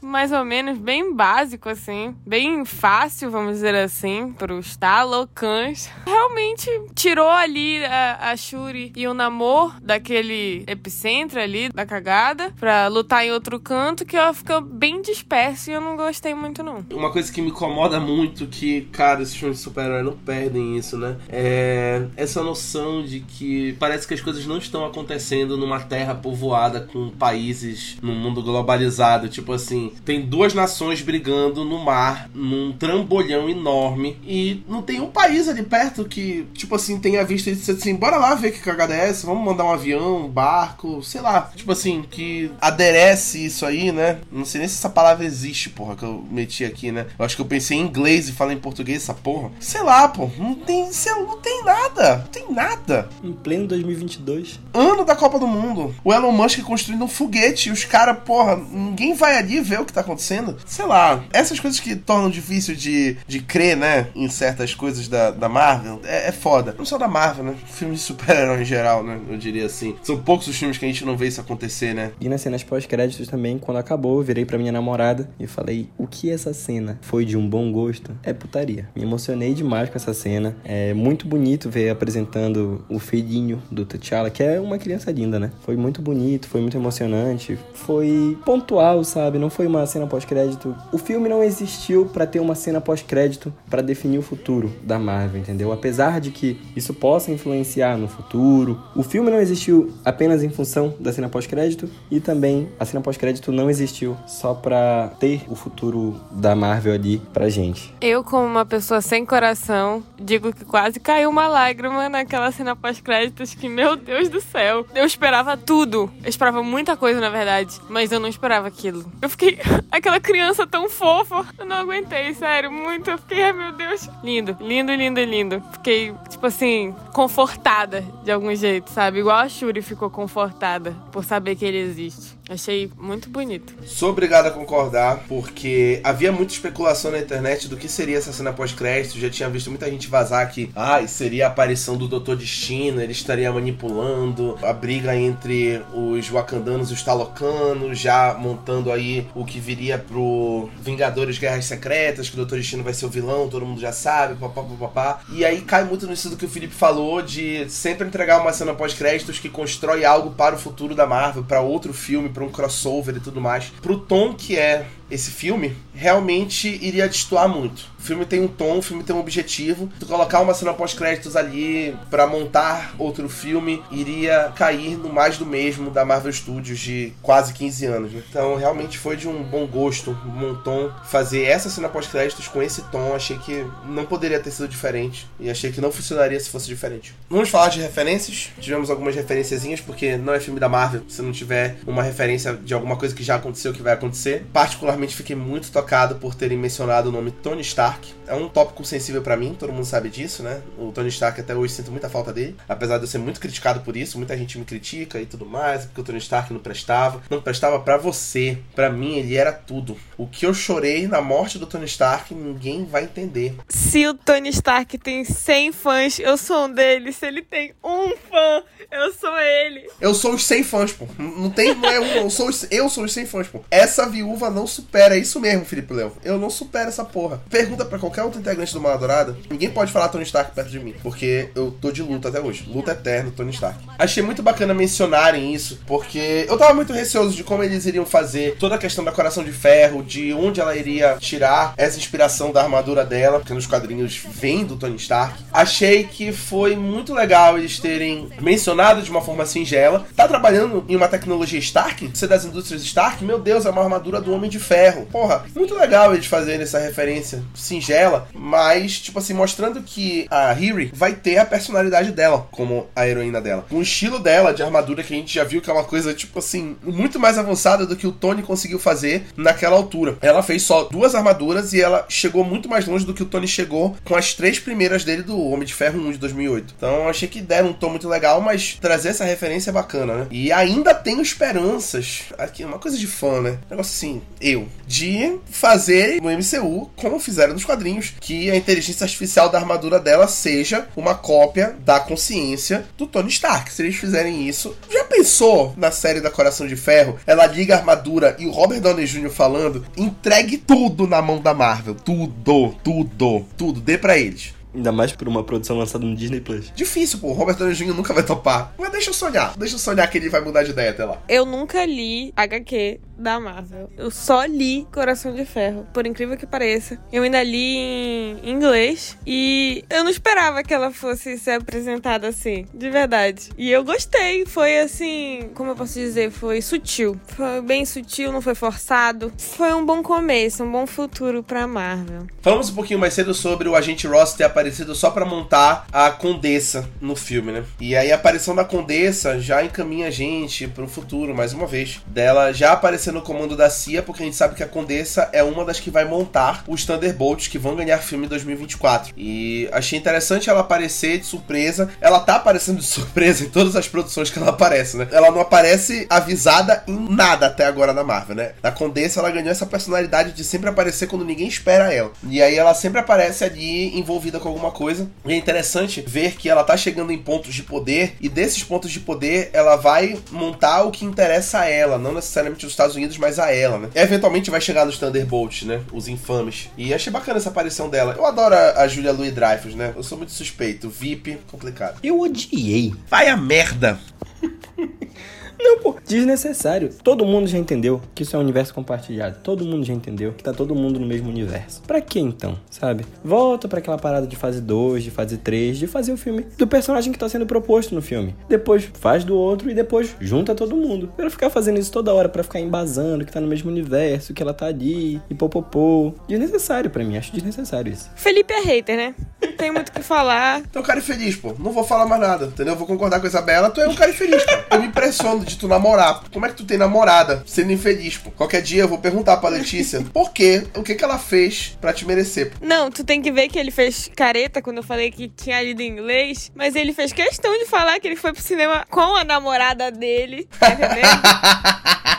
mais ou menos bem básico, assim. Bem fácil, vamos dizer assim, pros talocãs. Realmente tirou ali a, a Shuri e o Namor daquele epicentro ali, da cagada, pra lutar em outro canto, que ela fica bem dispersa e eu não gostei muito, não. Uma coisa que me incomoda muito, que, cara, esses filmes de super-herói não perdem isso, né? É essa noção de que parece que as coisas não estão acontecendo numa terra povoada com países num mundo globalizado. Tipo assim, tem duas nações brigando no mar, num trambolhão enorme, e não tem um país ali perto que, tipo assim, tenha visto e disse assim: bora lá ver que cagada é essa, vamos mandar um avião, um barco, sei lá. Tipo assim, que aderece isso aí, né? Não sei nem se essa palavra existe, porra, que eu meti aqui, né? Eu acho que eu pensei em inglês e falei em português essa porra. Sei lá, pô, não tem, sei, não tem nada, não tem nada. Em pleno 2022. Ano da Copa do Mundo. O Elon Musk construindo um foguete e os caras, porra, ninguém vai ali ver o que tá acontecendo, sei lá, essas coisas que tornam difícil de, de crer, né, em certas coisas da, da Marvel, é, é foda. Não só da Marvel, né? Filmes de super-herói em geral, né? Eu diria assim. São poucos os filmes que a gente não vê isso acontecer, né? E nas cenas pós-créditos também, quando acabou, eu virei pra minha namorada e falei: o que essa cena foi de um bom gosto? É putaria. Me emocionei demais com essa cena. É muito bonito ver apresentando o filhinho do T'Challa, que é uma criança linda, né? Foi muito bonito, foi muito emocionante, foi pontual, sabe? Não foi uma cena pós-crédito. O filme não existiu para ter uma cena pós-crédito para definir o futuro da Marvel, entendeu? Apesar de que isso possa influenciar no futuro, o filme não existiu apenas em função da cena pós-crédito e também a cena pós-crédito não existiu só para ter o futuro da Marvel ali pra gente. Eu, como uma pessoa sem coração, digo que quase caiu uma lágrima naquela cena pós-créditos que, meu Deus do céu, eu esperava tudo. Eu esperava muita coisa, na verdade, mas eu não esperava aquilo. Eu fiquei aquela criança tão fofa, eu não aguentei, sério, muito. Eu fiquei, ai meu Deus, lindo, lindo, lindo, lindo. Fiquei, tipo assim, confortada de algum jeito, sabe? Igual a Shuri ficou confortada por saber que ele existe. Achei muito bonito. Sou obrigado a concordar, porque havia muita especulação na internet do que seria essa cena pós-crédito. Já tinha visto muita gente vazar que, ah, seria a aparição do Doutor Destino, ele estaria manipulando a briga entre os Wakandanos e os Talocanos, já montando aí o que viria pro Vingadores Guerras Secretas, que o Doutor Destino vai ser o vilão, todo mundo já sabe, papá, papá. E aí cai muito nisso do que o Felipe falou, de sempre entregar uma cena pós-créditos que constrói algo para o futuro da Marvel, para outro filme, para um crossover e tudo mais. Pro tom que é esse filme, realmente iria destoar muito. O filme tem um tom, o filme tem um objetivo. Tu colocar uma cena pós-créditos ali para montar outro filme iria cair no mais do mesmo da Marvel Studios de quase 15 anos. Né? Então, realmente foi de um bom gosto, um bom tom fazer essa cena pós-créditos com esse tom. Achei que não poderia ter sido diferente e achei que não funcionaria se fosse diferente. Vamos falar de referências. Tivemos algumas referenciazinhas porque não é filme da Marvel se não tiver uma referência de alguma coisa que já aconteceu, que vai acontecer. Particularmente fiquei muito tocado por terem mencionado o nome Tony Stark. É um tópico sensível para mim, todo mundo sabe disso, né? O Tony Stark até hoje sinto muita falta dele, apesar de eu ser muito criticado por isso, muita gente me critica e tudo mais, porque o Tony Stark não prestava. Não prestava para você, para mim ele era tudo. O que eu chorei na morte do Tony Stark, ninguém vai entender. Se o Tony Stark tem 100 fãs, eu sou um deles. Se ele tem um fã, eu sou ele. Eu sou os 100 fãs, pô. Não tem, não é um, eu sou os, eu sou os 100 fãs, pô. Essa viúva não supera, é isso mesmo, Felipe Léo. Eu não supero essa porra. Pergunta para qualquer outro integrante do Maladourada, ninguém pode falar Tony Stark perto de mim, porque eu tô de luta até hoje. Luta eterna, Tony Stark. Achei muito bacana mencionarem isso, porque eu tava muito receoso de como eles iriam fazer toda a questão da Coração de Ferro, de onde ela iria tirar essa inspiração da armadura dela, porque nos quadrinhos vem do Tony Stark. Achei que foi muito legal eles terem mencionado de uma forma singela. Tá trabalhando em uma tecnologia Stark? Você das indústrias Stark? Meu Deus, é uma armadura do Homem de Ferro. Porra, muito legal eles fazerem essa referência singela, mas, tipo assim, mostrando que a Hiri vai ter a personalidade dela como a heroína dela. O estilo dela de armadura que a gente já viu que é uma coisa, tipo assim, muito mais avançada do que o Tony conseguiu fazer naquela altura. Ela fez só duas armaduras e ela chegou muito mais longe do que o Tony chegou com as três primeiras dele do Homem de Ferro 1 de 2008. Então, achei que deram um tom muito legal, mas trazer essa referência é bacana, né? E ainda tenho esperanças, aqui, uma coisa de fã, né? negócio assim, eu, de fazer no MCU como fizeram nos quadrinhos, que a inteligência artificial da armadura dela seja uma cópia da consciência do Tony Stark. Se eles fizerem isso, já pensou na série da Coração de Ferro? Ela liga a armadura e o Robert Downey Jr. falando: entregue tudo na mão da Marvel. Tudo, tudo, tudo. Dê pra eles. Ainda mais por uma produção lançada no Disney Plus. Difícil, pô. O Robert Downey Jr. nunca vai topar. Mas deixa eu sonhar. Deixa eu sonhar que ele vai mudar de ideia até lá. Eu nunca li HQ da Marvel. Eu só li Coração de Ferro, por incrível que pareça. Eu ainda li em inglês e eu não esperava que ela fosse ser apresentada assim, de verdade. E eu gostei. Foi assim, como eu posso dizer, foi sutil. Foi bem sutil, não foi forçado. Foi um bom começo, um bom futuro pra Marvel. Falamos um pouquinho mais cedo sobre o agente Ross ter aparecido aparecido só para montar a Condessa no filme, né? E aí a aparição da Condessa já encaminha a gente pro futuro, mais uma vez. Dela já aparecer no comando da CIA, porque a gente sabe que a Condessa é uma das que vai montar os Thunderbolts que vão ganhar filme em 2024. E achei interessante ela aparecer de surpresa. Ela tá aparecendo de surpresa em todas as produções que ela aparece, né? Ela não aparece avisada em nada até agora na Marvel, né? Na Condessa ela ganhou essa personalidade de sempre aparecer quando ninguém espera ela. E aí ela sempre aparece ali envolvida com alguma coisa. E é interessante ver que ela tá chegando em pontos de poder e desses pontos de poder ela vai montar o que interessa a ela, não necessariamente os Estados Unidos, mas a ela, né? E eventualmente vai chegar nos Thunderbolts, né? Os infames. E achei bacana essa aparição dela. Eu adoro a, a Julia Louis Dreyfus, né? Eu sou muito suspeito. VIP, complicado. Eu odiei. Vai a merda! Não, pô, desnecessário. Todo mundo já entendeu que isso é um universo compartilhado. Todo mundo já entendeu que tá todo mundo no mesmo universo. Pra que então, sabe? Volta para aquela parada de fase 2, de fase 3, de fazer o filme do personagem que tá sendo proposto no filme. Depois faz do outro e depois junta todo mundo. Pra ficar fazendo isso toda hora, para ficar embasando que tá no mesmo universo, que ela tá ali e popopô. Desnecessário para mim, acho desnecessário isso. Felipe é hater, né? Não tem muito o que falar. Então, cara infeliz, pô. Não vou falar mais nada, entendeu? Vou concordar com a Isabela. Tu é um cara infeliz, pô. Eu me impressiono de tu namorar. Como é que tu tem namorada sendo infeliz, pô? Qualquer dia eu vou perguntar pra Letícia por quê, o que que ela fez pra te merecer. Pô. Não, tu tem que ver que ele fez careta quando eu falei que tinha lido em inglês, mas ele fez questão de falar que ele foi pro cinema com a namorada dele, tá entendendo?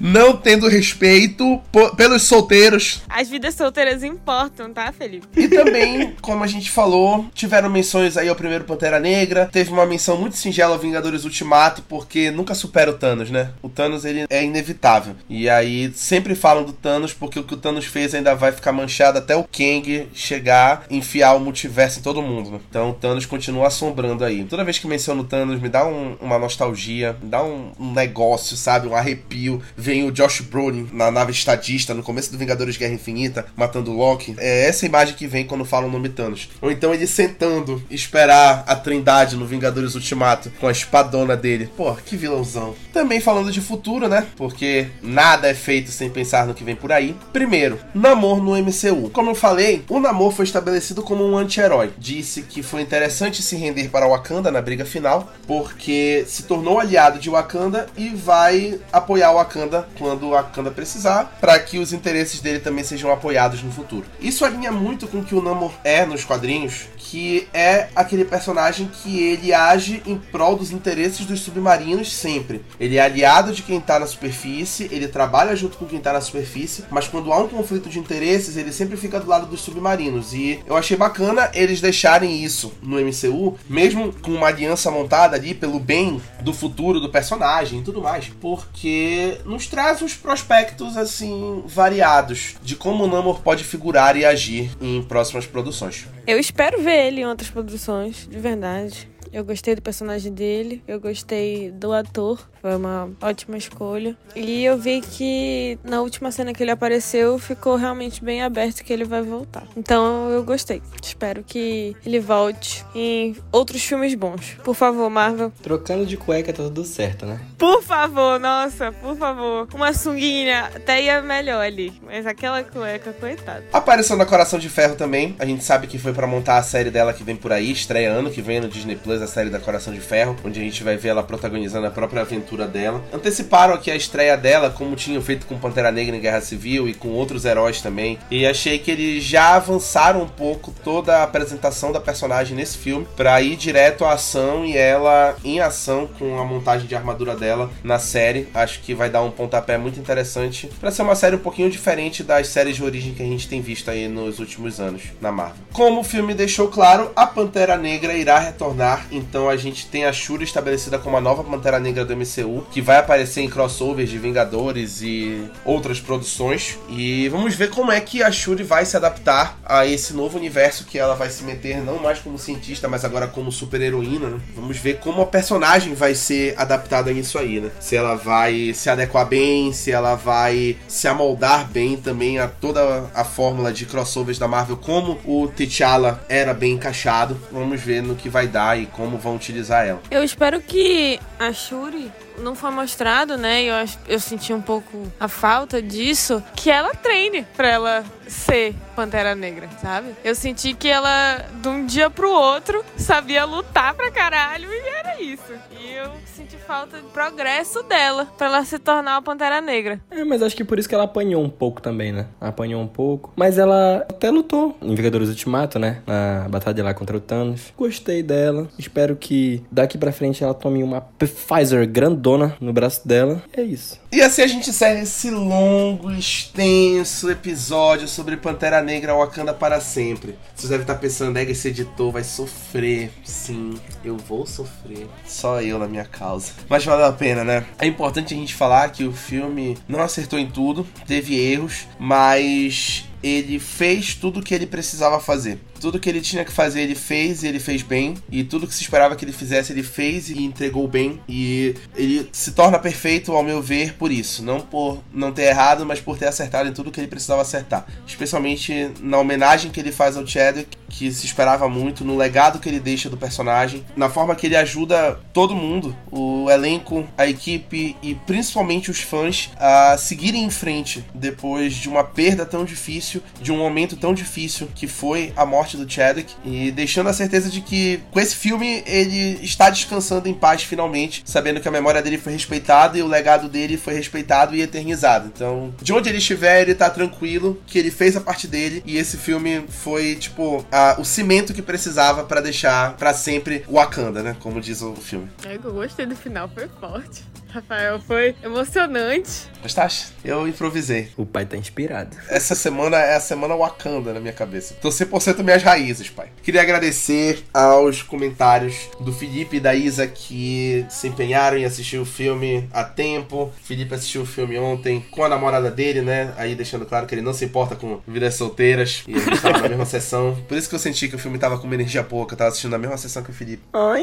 Não tendo respeito pelos solteiros. As vidas solteiras importam, tá, Felipe? E também, como a gente falou, tiveram menções aí ao primeiro Pantera Negra. Teve uma menção muito singela ao Vingadores Ultimato, porque nunca supera o Thanos, né? O Thanos, ele é inevitável. E aí, sempre falam do Thanos, porque o que o Thanos fez ainda vai ficar manchado até o Kang chegar e enfiar o multiverso em todo mundo, né? Então, o Thanos continua assombrando aí. Toda vez que menciono o Thanos, me dá um, uma nostalgia, me dá um, um negócio, sabe? Um arrepio vem o Josh Brolin na nave estadista no começo do Vingadores Guerra Infinita, matando o Loki. É essa imagem que vem quando fala o nome Thanos. Ou então ele sentando, esperar a Trindade no Vingadores Ultimato com a espadona dele. Pô, que vilãozão. Também falando de futuro, né? Porque nada é feito sem pensar no que vem por aí. Primeiro, Namor no MCU. Como eu falei, o Namor foi estabelecido como um anti-herói. Disse que foi interessante se render para Wakanda na briga final, porque se tornou aliado de Wakanda e vai apoiar Wakanda quando Wakanda precisar, para que os interesses dele também sejam apoiados no futuro. Isso alinha muito com o que o Namor é nos quadrinhos, que é aquele personagem que ele age em prol dos interesses dos submarinos sempre. Ele é aliado de quem tá na superfície, ele trabalha junto com quem tá na superfície, mas quando há um conflito de interesses, ele sempre fica do lado dos submarinos. E eu achei bacana eles deixarem isso no MCU, mesmo com uma aliança montada ali pelo bem do futuro do personagem e tudo mais, porque nos traz uns prospectos assim variados de como o Namor pode figurar e agir em próximas produções. Eu espero ver ele em outras produções, de verdade. Eu gostei do personagem dele, eu gostei do ator, foi uma ótima escolha. E eu vi que na última cena que ele apareceu ficou realmente bem aberto que ele vai voltar. Então eu gostei. Espero que ele volte em outros filmes bons. Por favor, Marvel. Trocando de cueca tá tudo certo, né? Por favor, nossa, por favor. Uma sunguinha até ia melhor ali. Mas aquela cueca, coitado. Apareceu na Coração de Ferro também. A gente sabe que foi para montar a série dela que vem por aí, estreia ano que vem no Disney Plus da série da Coração de Ferro, onde a gente vai ver ela protagonizando a própria aventura dela. Anteciparam aqui a estreia dela, como tinham feito com Pantera Negra em Guerra Civil e com outros heróis também. E achei que eles já avançaram um pouco toda a apresentação da personagem nesse filme para ir direto à ação e ela em ação com a montagem de armadura dela na série. Acho que vai dar um pontapé muito interessante para ser uma série um pouquinho diferente das séries de origem que a gente tem visto aí nos últimos anos na Marvel. Como o filme deixou claro, a Pantera Negra irá retornar então a gente tem a Shuri estabelecida como a nova Pantera Negra do MCU, que vai aparecer em crossovers de Vingadores e outras produções. E vamos ver como é que a Shuri vai se adaptar a esse novo universo que ela vai se meter, não mais como cientista, mas agora como super heroína. Né? Vamos ver como a personagem vai ser adaptada nisso aí, né? Se ela vai se adequar bem, se ela vai se amoldar bem também a toda a fórmula de crossovers da Marvel, como o T'Challa era bem encaixado. Vamos ver no que vai dar e como vão utilizar ela. Eu espero que a Shuri não foi mostrado, né? Eu, eu senti um pouco a falta disso, que ela treine pra ela ser Pantera Negra, sabe? Eu senti que ela, de um dia pro outro, sabia lutar pra caralho e era isso. E eu senti falta de progresso dela pra ela se tornar uma Pantera Negra. É, mas acho que por isso que ela apanhou um pouco também, né? Apanhou um pouco. Mas ela até lutou em Vingadores Ultimato, né? Na batalha lá contra o Thanos. Gostei dela. Espero que daqui pra frente ela tome uma Pfizer grandona no braço dela. É isso. E assim a gente encerra esse longo, extenso episódio sobre Pantera Negra Wakanda para sempre. Vocês devem estar pensando, Ega, esse editor vai sofrer. Sim, eu vou sofrer. Só eu na minha causa. Mas valeu a pena, né? É importante a gente falar que o filme não acertou em tudo, teve erros, mas ele fez tudo o que ele precisava fazer. Tudo que ele tinha que fazer, ele fez e ele fez bem. E tudo que se esperava que ele fizesse, ele fez e entregou bem. E ele se torna perfeito, ao meu ver, por isso. Não por não ter errado, mas por ter acertado em tudo que ele precisava acertar. Especialmente na homenagem que ele faz ao Chadwick, que se esperava muito, no legado que ele deixa do personagem, na forma que ele ajuda todo mundo, o elenco, a equipe e principalmente os fãs a seguirem em frente depois de uma perda tão difícil, de um momento tão difícil que foi a morte do Chadwick e deixando a certeza de que com esse filme ele está descansando em paz finalmente, sabendo que a memória dele foi respeitada e o legado dele foi respeitado e eternizado. Então, de onde ele estiver, ele tá tranquilo que ele fez a parte dele e esse filme foi tipo a, o cimento que precisava para deixar para sempre o Wakanda, né? Como diz o filme. É, eu gostei do final, foi forte. Rafael, foi emocionante. Gostaste? Eu improvisei. O pai tá inspirado. Essa semana é a semana Wakanda na minha cabeça. Tô 100% minhas raízes, pai. Queria agradecer aos comentários do Felipe e da Isa que se empenharam em assistir o filme a tempo. O Felipe assistiu o filme ontem com a namorada dele, né? Aí deixando claro que ele não se importa com vidas solteiras. E a gente tava na mesma sessão. Por isso que eu senti que o filme tava com uma energia pouca. Eu tava assistindo na mesma sessão que o Felipe. Ai.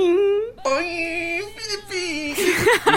Oi, Felipe!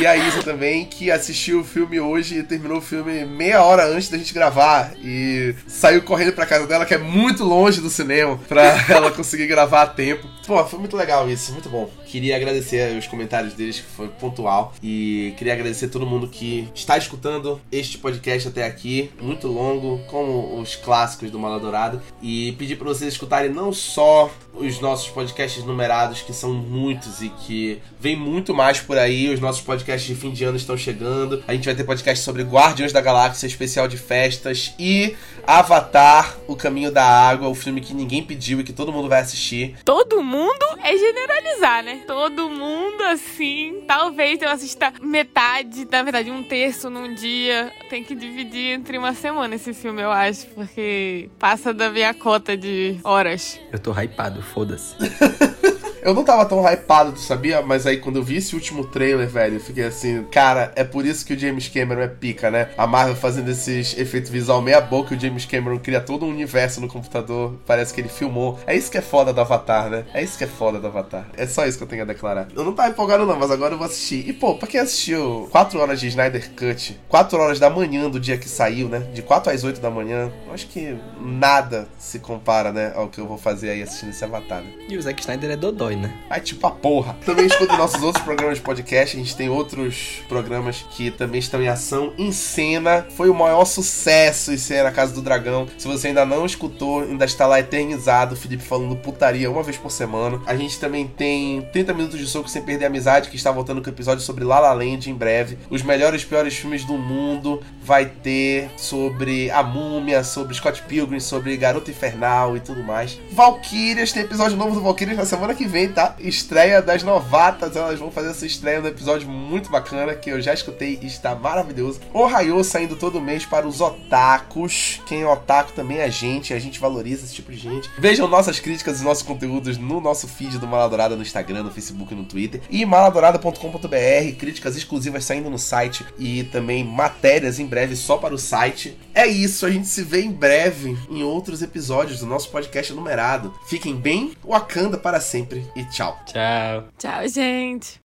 e a Isa também, que assistiu o filme hoje e terminou o filme meia hora antes da gente gravar. E saiu correndo pra casa dela, que é muito longe do cinema, pra ela conseguir gravar a tempo. Pô, foi muito legal isso, muito bom. Queria agradecer os comentários deles, que foi pontual. E queria agradecer todo mundo que está escutando este podcast até aqui, muito longo, como os clássicos do Mala Dourado. E pedir para vocês escutarem não só os nossos podcasts numerados, que são muitos e que vem muito mais por aí. Os nossos podcasts de fim de ano estão chegando. A gente vai ter podcast sobre Guardiões da Galáxia, especial de festas, e Avatar, O Caminho da Água, o filme que ninguém pediu e que todo mundo vai assistir. Todo mundo é generalizar, né? Todo mundo, assim. Talvez eu assista metade, na verdade, um terço num dia. Tem que dividir entre uma semana esse filme, eu acho, porque passa da minha cota de horas. Eu tô hypado, foda-se. Eu não tava tão hypado, tu sabia? Mas aí quando eu vi esse último trailer, velho, eu fiquei assim, cara, é por isso que o James Cameron é pica, né? A Marvel fazendo esses efeitos visual meia boca, o James Cameron cria todo um universo no computador, parece que ele filmou. É isso que é foda do Avatar, né? É isso que é foda do Avatar. É só isso que eu tenho a declarar. Eu não tava empolgado não, mas agora eu vou assistir. E pô, pra quem assistiu 4 horas de Snyder Cut, 4 horas da manhã do dia que saiu, né? De 4 às 8 da manhã, eu acho que nada se compara, né, ao que eu vou fazer aí assistindo esse Avatar, né? E o Zack Snyder é dodói, né? Ai, tipo a porra. Também escuta nossos outros programas de podcast. A gente tem outros programas que também estão em ação. Em cena, foi o maior sucesso em cena, a Casa do Dragão. Se você ainda não escutou, ainda está lá eternizado. Felipe falando putaria uma vez por semana. A gente também tem 30 minutos de soco sem perder a amizade, que está voltando com o episódio sobre La La Land em breve. Os melhores e piores filmes do mundo. Vai ter sobre a múmia, sobre Scott Pilgrim, sobre Garota Infernal e tudo mais. Valkyrias, tem episódio novo do Valkyrias na semana que vem, tá? Estreia das novatas, elas vão fazer essa estreia no episódio muito bacana que eu já escutei e está maravilhoso. O Raio saindo todo mês para os otakus. Quem é otaku também é gente, a gente valoriza esse tipo de gente. Vejam nossas críticas e nossos conteúdos no nosso feed do Maladourada no Instagram, no Facebook e no Twitter. E maladourada.com.br, críticas exclusivas saindo no site e também matérias em breve só para o site. É isso, a gente se vê em breve em outros episódios do nosso podcast numerado. Fiquem bem, Wakanda para sempre e tchau. Tchau. Tchau, gente.